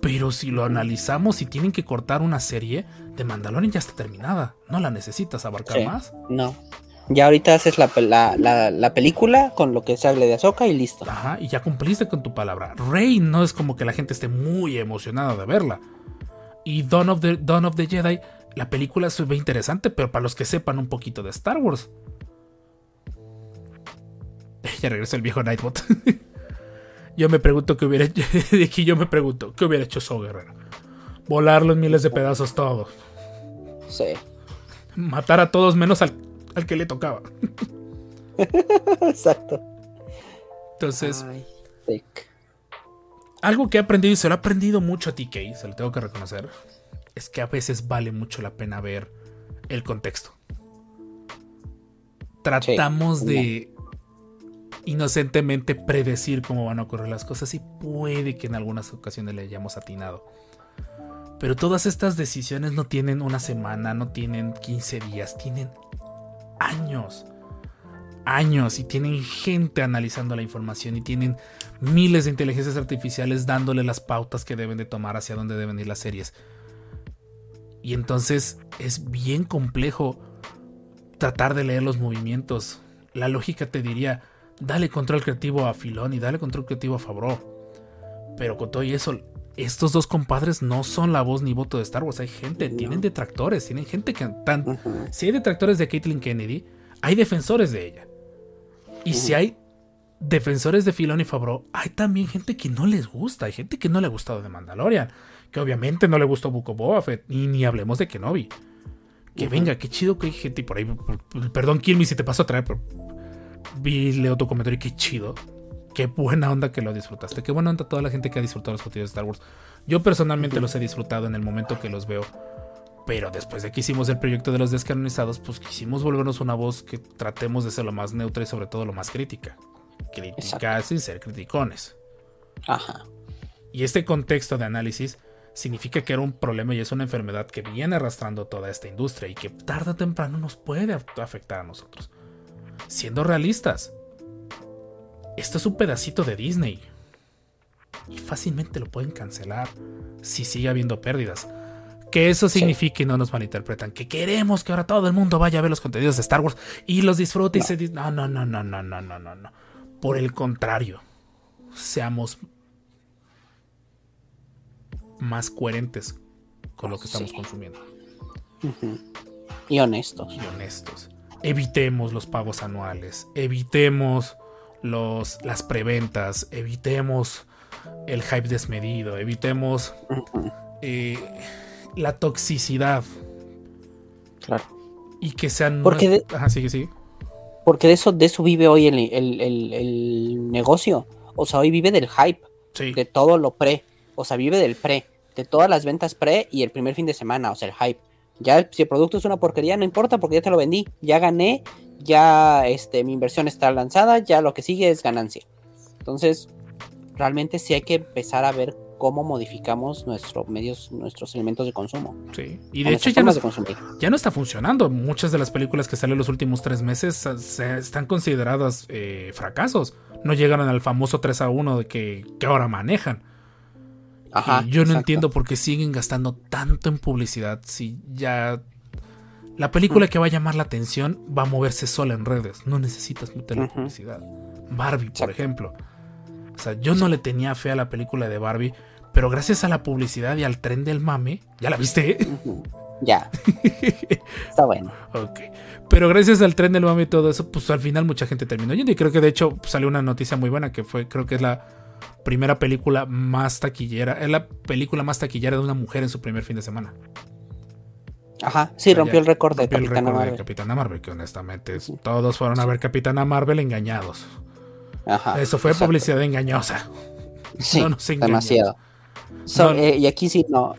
Pero si lo analizamos y tienen que cortar una serie, de Mandalorian ya está terminada. No la necesitas abarcar Sí. más. No. Ya ahorita haces la, la, la, la película con lo que se hable de Ahsoka y listo. Ajá, y ya cumpliste con tu palabra. Rey no es como que la gente esté muy emocionada de verla. Y Dawn of the, Dawn of the Jedi, la película se ve interesante, pero para los que sepan un poquito de Star Wars. [laughs] Ya regresó el viejo Nightbot. [laughs] yo me pregunto qué hubiera hecho. [laughs] aquí yo me pregunto, ¿qué hubiera hecho So Guerrero? Volarlo en miles de pedazos todos. Sí. Matar a todos menos al, al que le tocaba. [laughs] Exacto. Entonces. Ay, sick. Algo que he aprendido y se lo he aprendido mucho a TK, se lo tengo que reconocer, es que a veces vale mucho la pena ver el contexto. Tratamos Sí, de inocentemente predecir cómo van a ocurrir las cosas y puede que en algunas ocasiones le hayamos atinado. Pero todas estas decisiones no tienen una semana, no tienen 15 días, tienen años. Años y tienen gente analizando la información y tienen miles de inteligencias artificiales dándole las pautas que deben de tomar hacia dónde deben ir las series. Y entonces es bien complejo tratar de leer los movimientos. La lógica te diría, dale control creativo a Filón y dale control creativo a Favreau. Pero con todo y eso, estos dos compadres no son la voz ni voto de Star Wars. Hay gente, No. tienen detractores, tienen gente que tan... Si hay detractores de Caitlyn Kennedy, hay defensores de ella. Y si hay defensores de Filón y Favreau, hay también gente que no les gusta. Hay gente que no le ha gustado de Mandalorian. Que obviamente no le gustó Buco Boba Fett. Y ni hablemos de Kenobi. Que venga, qué chido que hay gente y por ahí. Perdón, Kill me si te paso a traer, pero vi, leo tu comentario y qué chido. Qué buena onda que lo disfrutaste. Qué buena onda toda la gente que ha disfrutado los contenidos de Star Wars. Yo personalmente los he disfrutado en el momento que los veo. Pero después de que hicimos el proyecto de los descanonizados, pues quisimos volvernos una voz que tratemos de ser lo más neutra y sobre todo lo más crítica. Crítica Exacto. sin ser criticones. Ajá. Y este contexto de análisis significa que era un problema y es una enfermedad que viene arrastrando toda esta industria y que tarde o temprano nos puede af- afectar a nosotros. Siendo realistas, esto es un pedacito de Disney. Y fácilmente lo pueden cancelar si sigue habiendo pérdidas. Que eso signifique, y no nos malinterpretan, que queremos que ahora todo el mundo vaya a ver los contenidos de Star Wars y los disfrute y se... dis- No, no, no, no, no, no, no, no, no. Por el contrario, seamos más coherentes con lo que estamos Sí. consumiendo. Y honestos. y honestos. Evitemos los pagos anuales, evitemos los, las preventas, evitemos el hype desmedido, evitemos eh, la toxicidad Claro. y que sean... Porque de- Ajá, sigue, sigue. Porque de eso, de eso vive hoy el, el- el- el negocio. O sea, hoy vive del hype, Sí. de todo lo pre. O sea, vive del pre. De todas las ventas pre y el primer fin de semana. O sea, el hype. Ya si el producto es una porquería, no importa porque ya te lo vendí. Ya gané. Ya este, mi inversión está lanzada. Ya lo que sigue es ganancia. Entonces, realmente sí hay que empezar a ver cómo modificamos nuestros medios, nuestros elementos de consumo. Sí. Y de hecho ya no, ya no está funcionando. Muchas de las películas que salen los últimos tres meses se- están consideradas eh, fracasos. No llegaron al famoso 3 a 1 de que, que ahora manejan. Ajá, y yo no exacto. entiendo por qué siguen gastando tanto en publicidad si ya la película que va a llamar la atención va a moverse sola en redes. No necesitas meterle Ujú. publicidad. Barbie, por ejemplo. O sea, yo no le tenía fe a la película de Barbie, pero gracias a la publicidad y al tren del mame, ¿ya la viste? Ya. [laughs] Está bueno. ok. Pero gracias al tren del mame y todo eso, pues al final mucha gente terminó yendo. Y creo que de hecho pues, salió una noticia muy buena que fue, creo que es la primera película más taquillera, es la película más taquillera de una mujer en su primer fin de semana. Ajá, sí, O sea, rompió el récord de rompió el Capitana récord de Marvel. Capitana Marvel, que honestamente es- todos fueron a ver Capitana Marvel engañados. Ajá. Eso fue exacto. publicidad engañosa. Sí, no nos demasiado. So, No. eh, y aquí sí, no,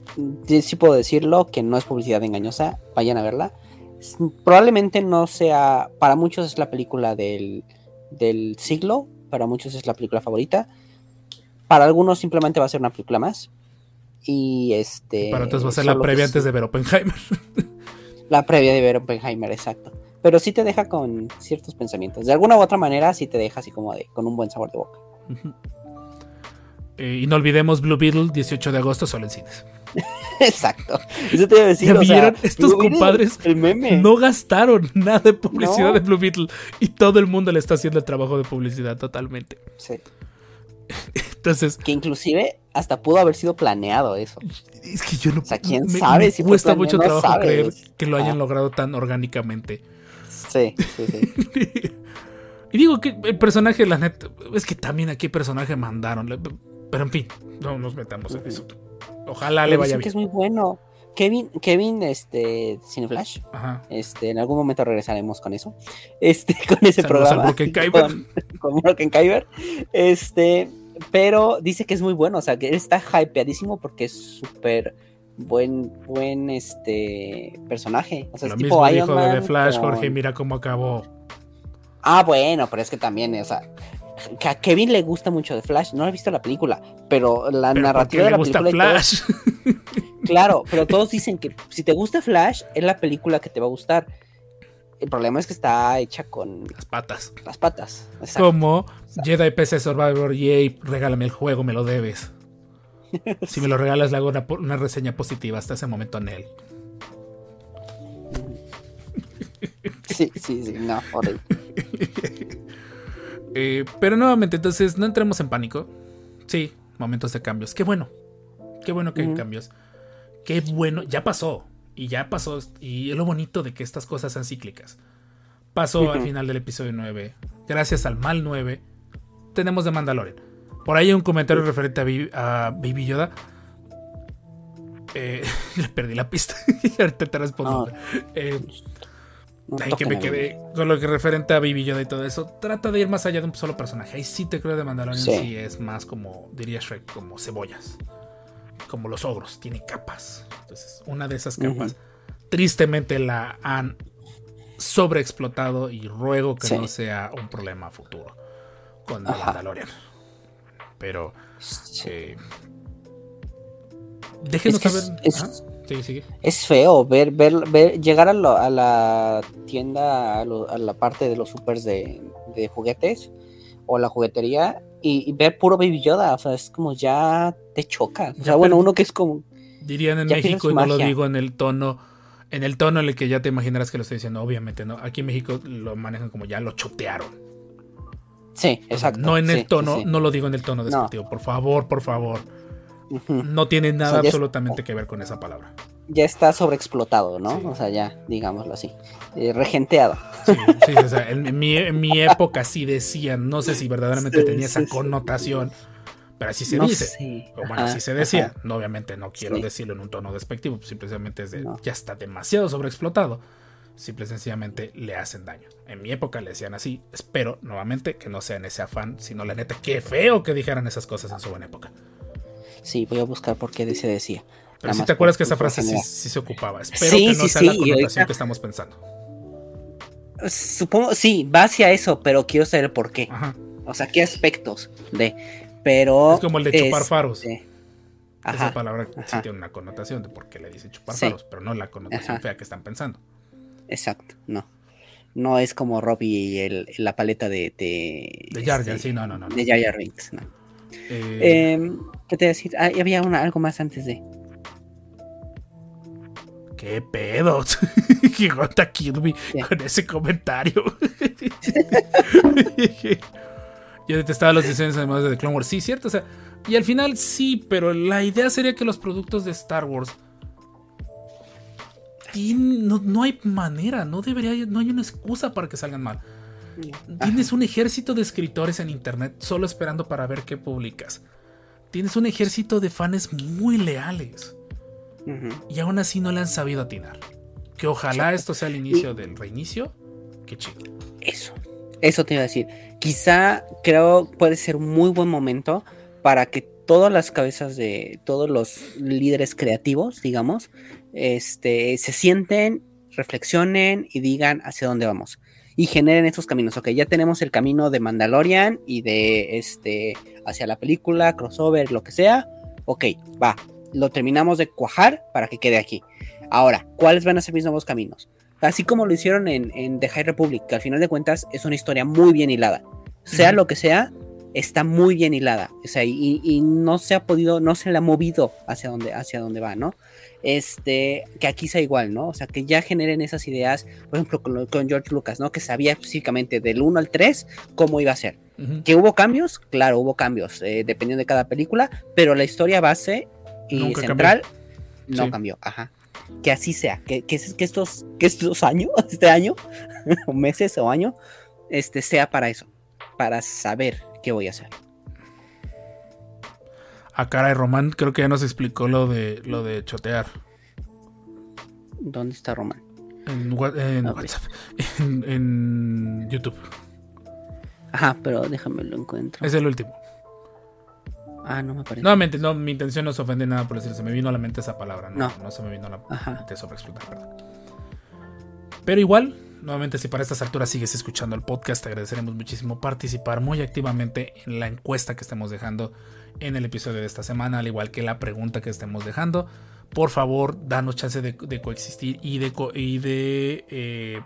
sí, puedo decirlo que no es publicidad engañosa, vayan a verla. Probablemente no sea, para muchos es la película del, del siglo, para muchos es la película favorita, para algunos simplemente va a ser una película más. Y este... Para entonces va a ser la previa que antes de ver Oppenheimer. [laughs] La previa de ver Oppenheimer, exacto. Pero sí te deja con ciertos pensamientos. De alguna u otra manera sí te deja así como de, con un buen sabor de boca. Eh, y no olvidemos Blue Beetle, 18 de agosto, solo en cines. [laughs] Exacto. Eso te iba a decir. ¿Ya o sea, vieron? Estos ¿vieron compadres El meme. No gastaron [laughs] nada de publicidad No. de Blue Beetle y todo el mundo le está haciendo el trabajo de publicidad totalmente. Sí. Entonces, Que inclusive hasta pudo haber sido planeado eso. es que yo no O sea, ¿quién me, sabe me si cuesta planeado? mucho trabajo creer que lo hayan Ah. logrado tan orgánicamente. Sí, sí, sí. [laughs] y digo que el personaje, la neta, es que también aquí personaje mandaron. Pero en fin, no nos metamos en eso. Ojalá le vaya dicen que bien. es muy bueno. Kevin, Kevin, este, Cineflash, Ajá. este, en algún momento regresaremos con eso. Este, [laughs] con ese Saludos al programa. Broken [laughs] Kyber. Con, con Broken Kyber. Este, pero dice que es muy bueno, o sea, que él está hypeadísimo porque es súper buen, buen, este, personaje. O sea, Lo es tipo mismo Iron dijo de Man The Flash, Jorge, mira cómo acabó. Ah, bueno, pero es que también, o sea, que a Kevin le gusta mucho de Flash. No he visto la película, pero la Pero narrativa de le la gusta película. y todo- Flash. [laughs] claro, pero todos dicen que si te gusta Flash, es la película que te va a gustar. El problema es que está hecha con Las patas. las patas. Exacto. Como Jedi PC Survivor, yay, regálame el juego, me lo debes. [laughs] Si me lo regalas, le hago una, una reseña positiva hasta ese momento en él. Sí, sí, sí, no, horrible. [laughs] Eh, pero nuevamente, entonces, no entremos en pánico. Sí, momentos de cambios. Qué bueno. Qué bueno que hay cambios. Qué bueno. Ya pasó. Y ya pasó. Y es lo bonito de que estas cosas sean cíclicas. Pasó al final del episodio 9. Gracias al mal 9. Tenemos de Mandalorian. Por ahí hay un comentario referente a, Bi- a Baby Yoda. Eh, [laughs] le perdí la pista. [laughs] y ahorita te respondo. Eh, No Ay, que me quedé con lo que referente a Baby Yoda y todo eso. Trata de ir más allá de un solo personaje. Ahí sí te creo de Mandalorian. Sí. Sí. es más como, diría Shrek, como cebollas. Como los ogros. Tiene capas. Entonces, una de esas capas, tristemente la han sobreexplotado y ruego que Sí. no sea un problema futuro con The. Mandalorian. Pero, Sí. eh, déjenos Es que saber. es- sigue. Feo ver, ver, ver llegar a, lo- a la tienda, a, lo- a la parte de los supers de, de juguetes o la juguetería y, y ver puro Baby Yoda. O sea, es como ya te choca. O sea, Ya bueno, uno que es como. Dirían en México y no lo digo en el tono en el tono en el que ya te imaginarás que lo estoy diciendo, obviamente no. Aquí en México lo manejan como ya lo chotearon. Sí, O sea, exacto. no en el sí, tono, sí. no lo digo en el tono No. despectivo. Por favor, por favor. No tiene nada absolutamente que ver con esa palabra. Ya está sobreexplotado, ¿no? Sí. O sea, ya, digámoslo así. Eh, regenteado. Sí, sí, o sea, en, mi, en mi época sí decían, no sé si verdaderamente Sí, tenía esa connotación, pero así se no dice. sé. O bueno, así se decía. ajá. No, obviamente no quiero decirlo en un tono despectivo, simplemente es de No. ya está demasiado sobreexplotado. Simple y sencillamente le hacen daño. En mi época le decían así. Espero nuevamente que no sea en ese afán, sino la neta, qué feo que dijeran esas cosas en su buena época. Sí, voy a buscar por qué se decía. Pero si te acuerdas que esa frase sí, se ocupaba. Espero Sí, que no sí, sea la connotación ahorita- que estamos pensando. Supongo, sí, va hacia eso, pero quiero saber por qué. Ajá. O sea, qué aspectos de. Pero. Es como el de chupar faros. este, Esa Ajá, palabra sí tiene una connotación de por qué le dice chupar faros, pero no la connotación fea que están pensando. Exacto, no. No es como Robbie y el, la paleta de. De, De Jar Jar, este, sí, no, no, no. De Jar Jar Binks, no. Eh, Em, ¿Qué te iba a decir? Ah, había una, algo más antes de. ¿Qué pedo? [laughs] ¿Qué onda Kirby ¿Qué? con ese comentario? [laughs] Yo detestaba los diseños además de The Clone Wars. Sí, cierto. O sea, y al final sí, pero la idea sería que los productos de Star Wars. no, no hay manera, no debería, no hay una excusa para que salgan mal. Tienes un ejército de escritores en internet solo esperando para ver qué publicas. Tienes un ejército de fans muy leales. Y aún así no le han sabido atinar. Que ojalá esto sea el inicio del reinicio. Qué chido. Eso. Eso te iba a decir. Quizá creo puede ser un muy buen momento para que todas las cabezas de todos los líderes creativos, digamos, este, se sienten, reflexionen y digan hacia dónde vamos. Y generen estos caminos. Ok, ya tenemos el camino de Mandalorian y de este hacia la película, crossover, lo que sea. Ok, va. Lo terminamos de cuajar para que quede aquí. Ahora, ¿cuáles van a ser mis nuevos caminos? Así como lo hicieron en, en The High Republic, que al final de cuentas es una historia muy bien hilada. Sea Ujú. lo que sea, está muy bien hilada. O sea, y, y no se ha podido, no se le ha movido hacia donde, hacia donde va, ¿no? Este, que aquí sea igual, ¿no? O sea, que ya generen esas ideas, por ejemplo, con, con George Lucas, ¿no? Que sabía específicamente del 1 al 3 cómo iba a ser. Ujú. Que hubo cambios, claro, hubo cambios, eh, dependiendo de cada película, pero la historia base y Nunca central no Sí. cambió, ajá. Que así sea, que, que, que estos, que estos años, [laughs] este año, [laughs] o meses o año, este sea para eso, para saber qué voy a hacer. A cara de Román, creo que ya nos explicó lo de lo de chotear. ¿Dónde está Román? En. WhatsApp. [laughs] En, en YouTube. Ajá, pero déjame lo encuentro. Es el último. Ah, no me parece. Nuevamente, no, mi intención no es ofender nada por decir, se me vino a la mente esa palabra. No, No. no, se me vino a la mente sobreexplotar, perdón. Pero igual, nuevamente, si para estas alturas sigues escuchando el podcast, te agradeceremos muchísimo participar muy activamente en la encuesta que estemos dejando en el episodio de esta semana, al igual que la pregunta que estemos dejando. Por favor, danos chance de, de coexistir y de, y de eh,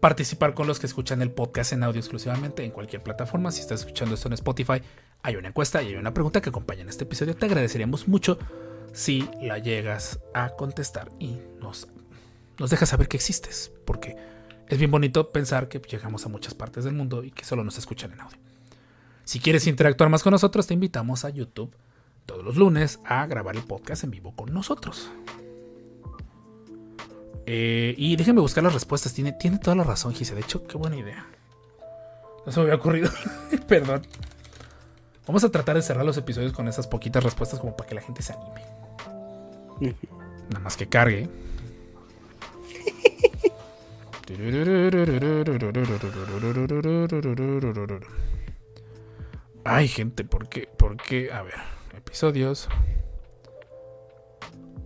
participar con los que escuchan el podcast en audio exclusivamente en cualquier plataforma. Si estás escuchando esto en Spotify, hay una encuesta y hay una pregunta que acompaña en este episodio. Te agradeceríamos mucho si la llegas a contestar y nos, nos dejas saber que existes, porque es bien bonito pensar que llegamos a muchas partes del mundo y que solo nos escuchan en audio. Si quieres interactuar más con nosotros, te invitamos a YouTube todos los lunes a grabar el podcast en vivo con nosotros. Eh, y déjenme buscar las respuestas. Tiene, tiene toda la razón, Gise. De hecho, qué buena idea. No se me había ocurrido. [laughs] Perdón. Vamos a tratar de cerrar los episodios con esas poquitas respuestas como para que la gente se anime. Nada más que cargue. Ay, gente, ¿por qué? ¿Por qué? A ver, episodios.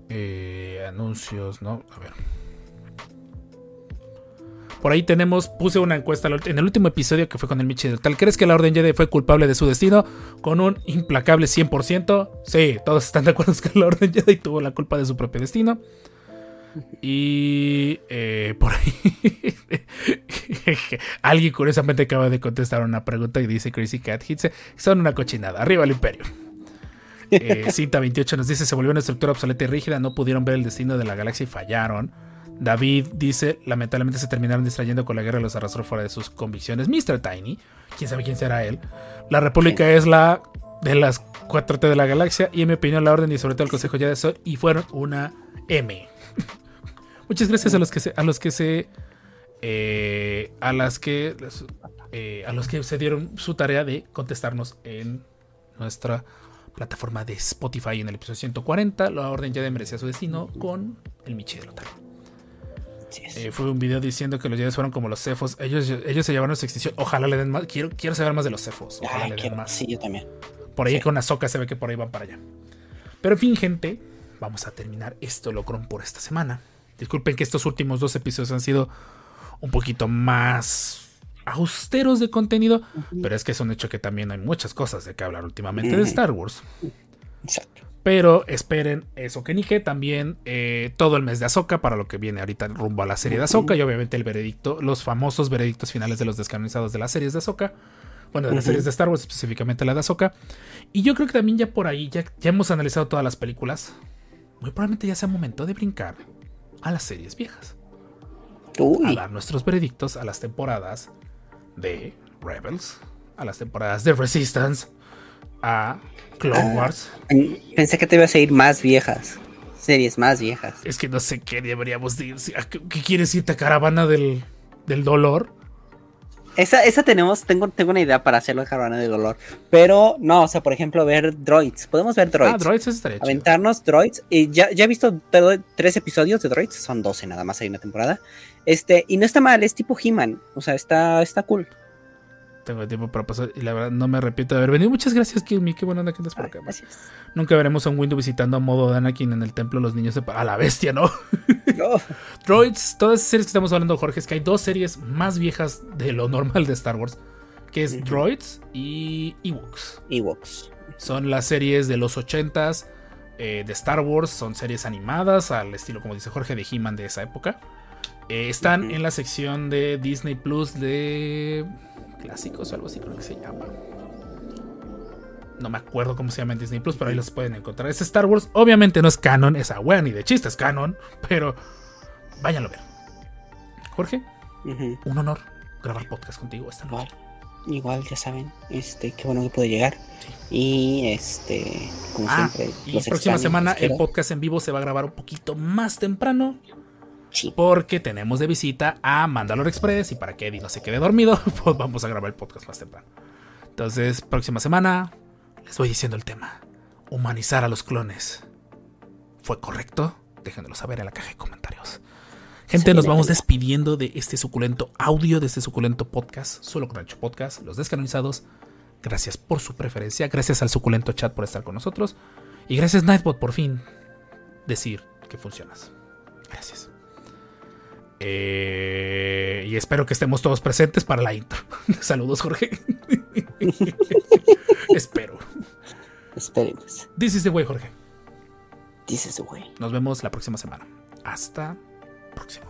Eh, anuncios, ¿no? A ver. Por ahí tenemos, puse una encuesta en el último episodio que fue con el Michi del Tal. ¿Crees que la Orden Jedi fue culpable de su destino? Con un implacable 100%. Sí, todos están de acuerdo que la Orden Jedi tuvo la culpa de su propio destino. Y eh, por ahí [laughs] alguien curiosamente acaba de contestar una pregunta y dice Crazy Cat Hits son una cochinada. Arriba el imperio. Eh, [laughs] Cinta 28 nos dice se volvió una estructura obsoleta y rígida, no pudieron ver el destino de la galaxia y fallaron. David dice, lamentablemente se terminaron distrayendo con la guerra y los arrastró fuera de sus convicciones. Mr. Tiny, quién sabe quién será él. La República es la de las 4T de la galaxia y en mi opinión la Orden y sobre todo el Consejo ya de Sol y fueron una M. [laughs] Muchas gracias a los que se, a los que se, eh, a las que, eh, a los que se dieron su tarea de contestarnos en nuestra plataforma de Spotify en el episodio 140. La Orden ya merecía su destino con el Michi de Lotar. Eh, fue un video diciendo que los Jedi fueron como los cefos. Ellos, ellos se llevaron su extinción. Ojalá le den más. Quiero, quiero saber más de los cefos. Ojalá Ay, le den quiero- más. sí, yo también. Por ahí Sí. con Azoka se ve que por ahí van para allá. Pero en fin, gente, vamos a terminar esto locrón por esta semana. Disculpen que estos últimos dos episodios han sido un poquito más austeros de contenido, pero es que es un hecho que también hay muchas cosas de que hablar últimamente de. Star Wars. Exacto. Pero esperen eso que Nike también eh, todo el mes de Azoka para lo que viene ahorita rumbo a la serie de Azoka y obviamente el veredicto, los famosos veredictos finales de los descanonizados de las series de Azoka. Bueno, de las series de Star Wars, específicamente la de Azoka. Y yo creo que también ya por ahí, ya, ya hemos analizado todas las películas. Muy probablemente ya sea momento de brincar a las series viejas. A Uy, dar nuestros veredictos a las temporadas de Rebels, a las temporadas de Resistance, a Clone Ah. Wars. pensé que te ibas a ir más viejas. Series más viejas. Es que no sé qué deberíamos decir. ¿Qué, qué quieres irte a caravana del, del dolor? Esa, esa tenemos, tengo, tengo una idea para hacerlo de caravana de dolor. Pero no, o sea, por ejemplo, ver droids. Podemos ver droids. Ah, Droids estaría chido. Aventarnos droids. Y ya, ya he visto tres episodios de droids. Son 12 nada más, hay una temporada. Este, y no está mal, es tipo He-Man. O sea, está, está cool. Tengo tiempo para pasar y la verdad no me arrepiento de haber venido. Muchas gracias, Kimi. Qué bueno onda que andas por acá. gracias. Nunca veremos a un Windu visitando a modo de Anakin en el templo. Los niños se A la bestia, ¿no? Oh, [laughs] Droids, todas esas series que estamos hablando, Jorge, es que hay dos series más viejas de lo normal de Star Wars, que es. Droids y Ewoks. Ewoks. Son las series de los 80s eh, de Star Wars, son series animadas al estilo, como dice Jorge, de He-Man de esa época. Eh, están en la sección de Disney Plus de clásicos o algo así, creo que se llama. No me acuerdo cómo se llama en Disney Plus, pero ahí los pueden encontrar. Es Star Wars, obviamente no es canon, esa wea ni de chiste es canon, pero váyanlo a ver. Jorge, un honor grabar podcast contigo esta noche. Igual, igual, ya saben, este, qué bueno que pude llegar. Y este, como Ah, siempre, y los próxima semana el podcast en vivo se va a grabar un poquito más temprano. Sí. Porque tenemos de visita a Mandalore Express y para que Eddie no se quede dormido, [laughs] pues vamos a grabar el podcast más temprano. Entonces, próxima semana les voy diciendo el tema. Humanizar a los clones. ¿Fue correcto? Déjenmelo saber en la caja de comentarios. Gente, nos vamos despidiendo de este suculento audio, de este suculento podcast, solo con Rancho Podcast, los descanonizados. Gracias por su preferencia, gracias al suculento chat por estar con nosotros y gracias Nightbot por fin decir que funcionas. Gracias. Eh, y espero que estemos todos presentes para la intro. [laughs] Saludos, Jorge. [laughs] espero. Esperemos. This is the way, Jorge. Dices, güey. Nos vemos la próxima semana. Hasta próximo.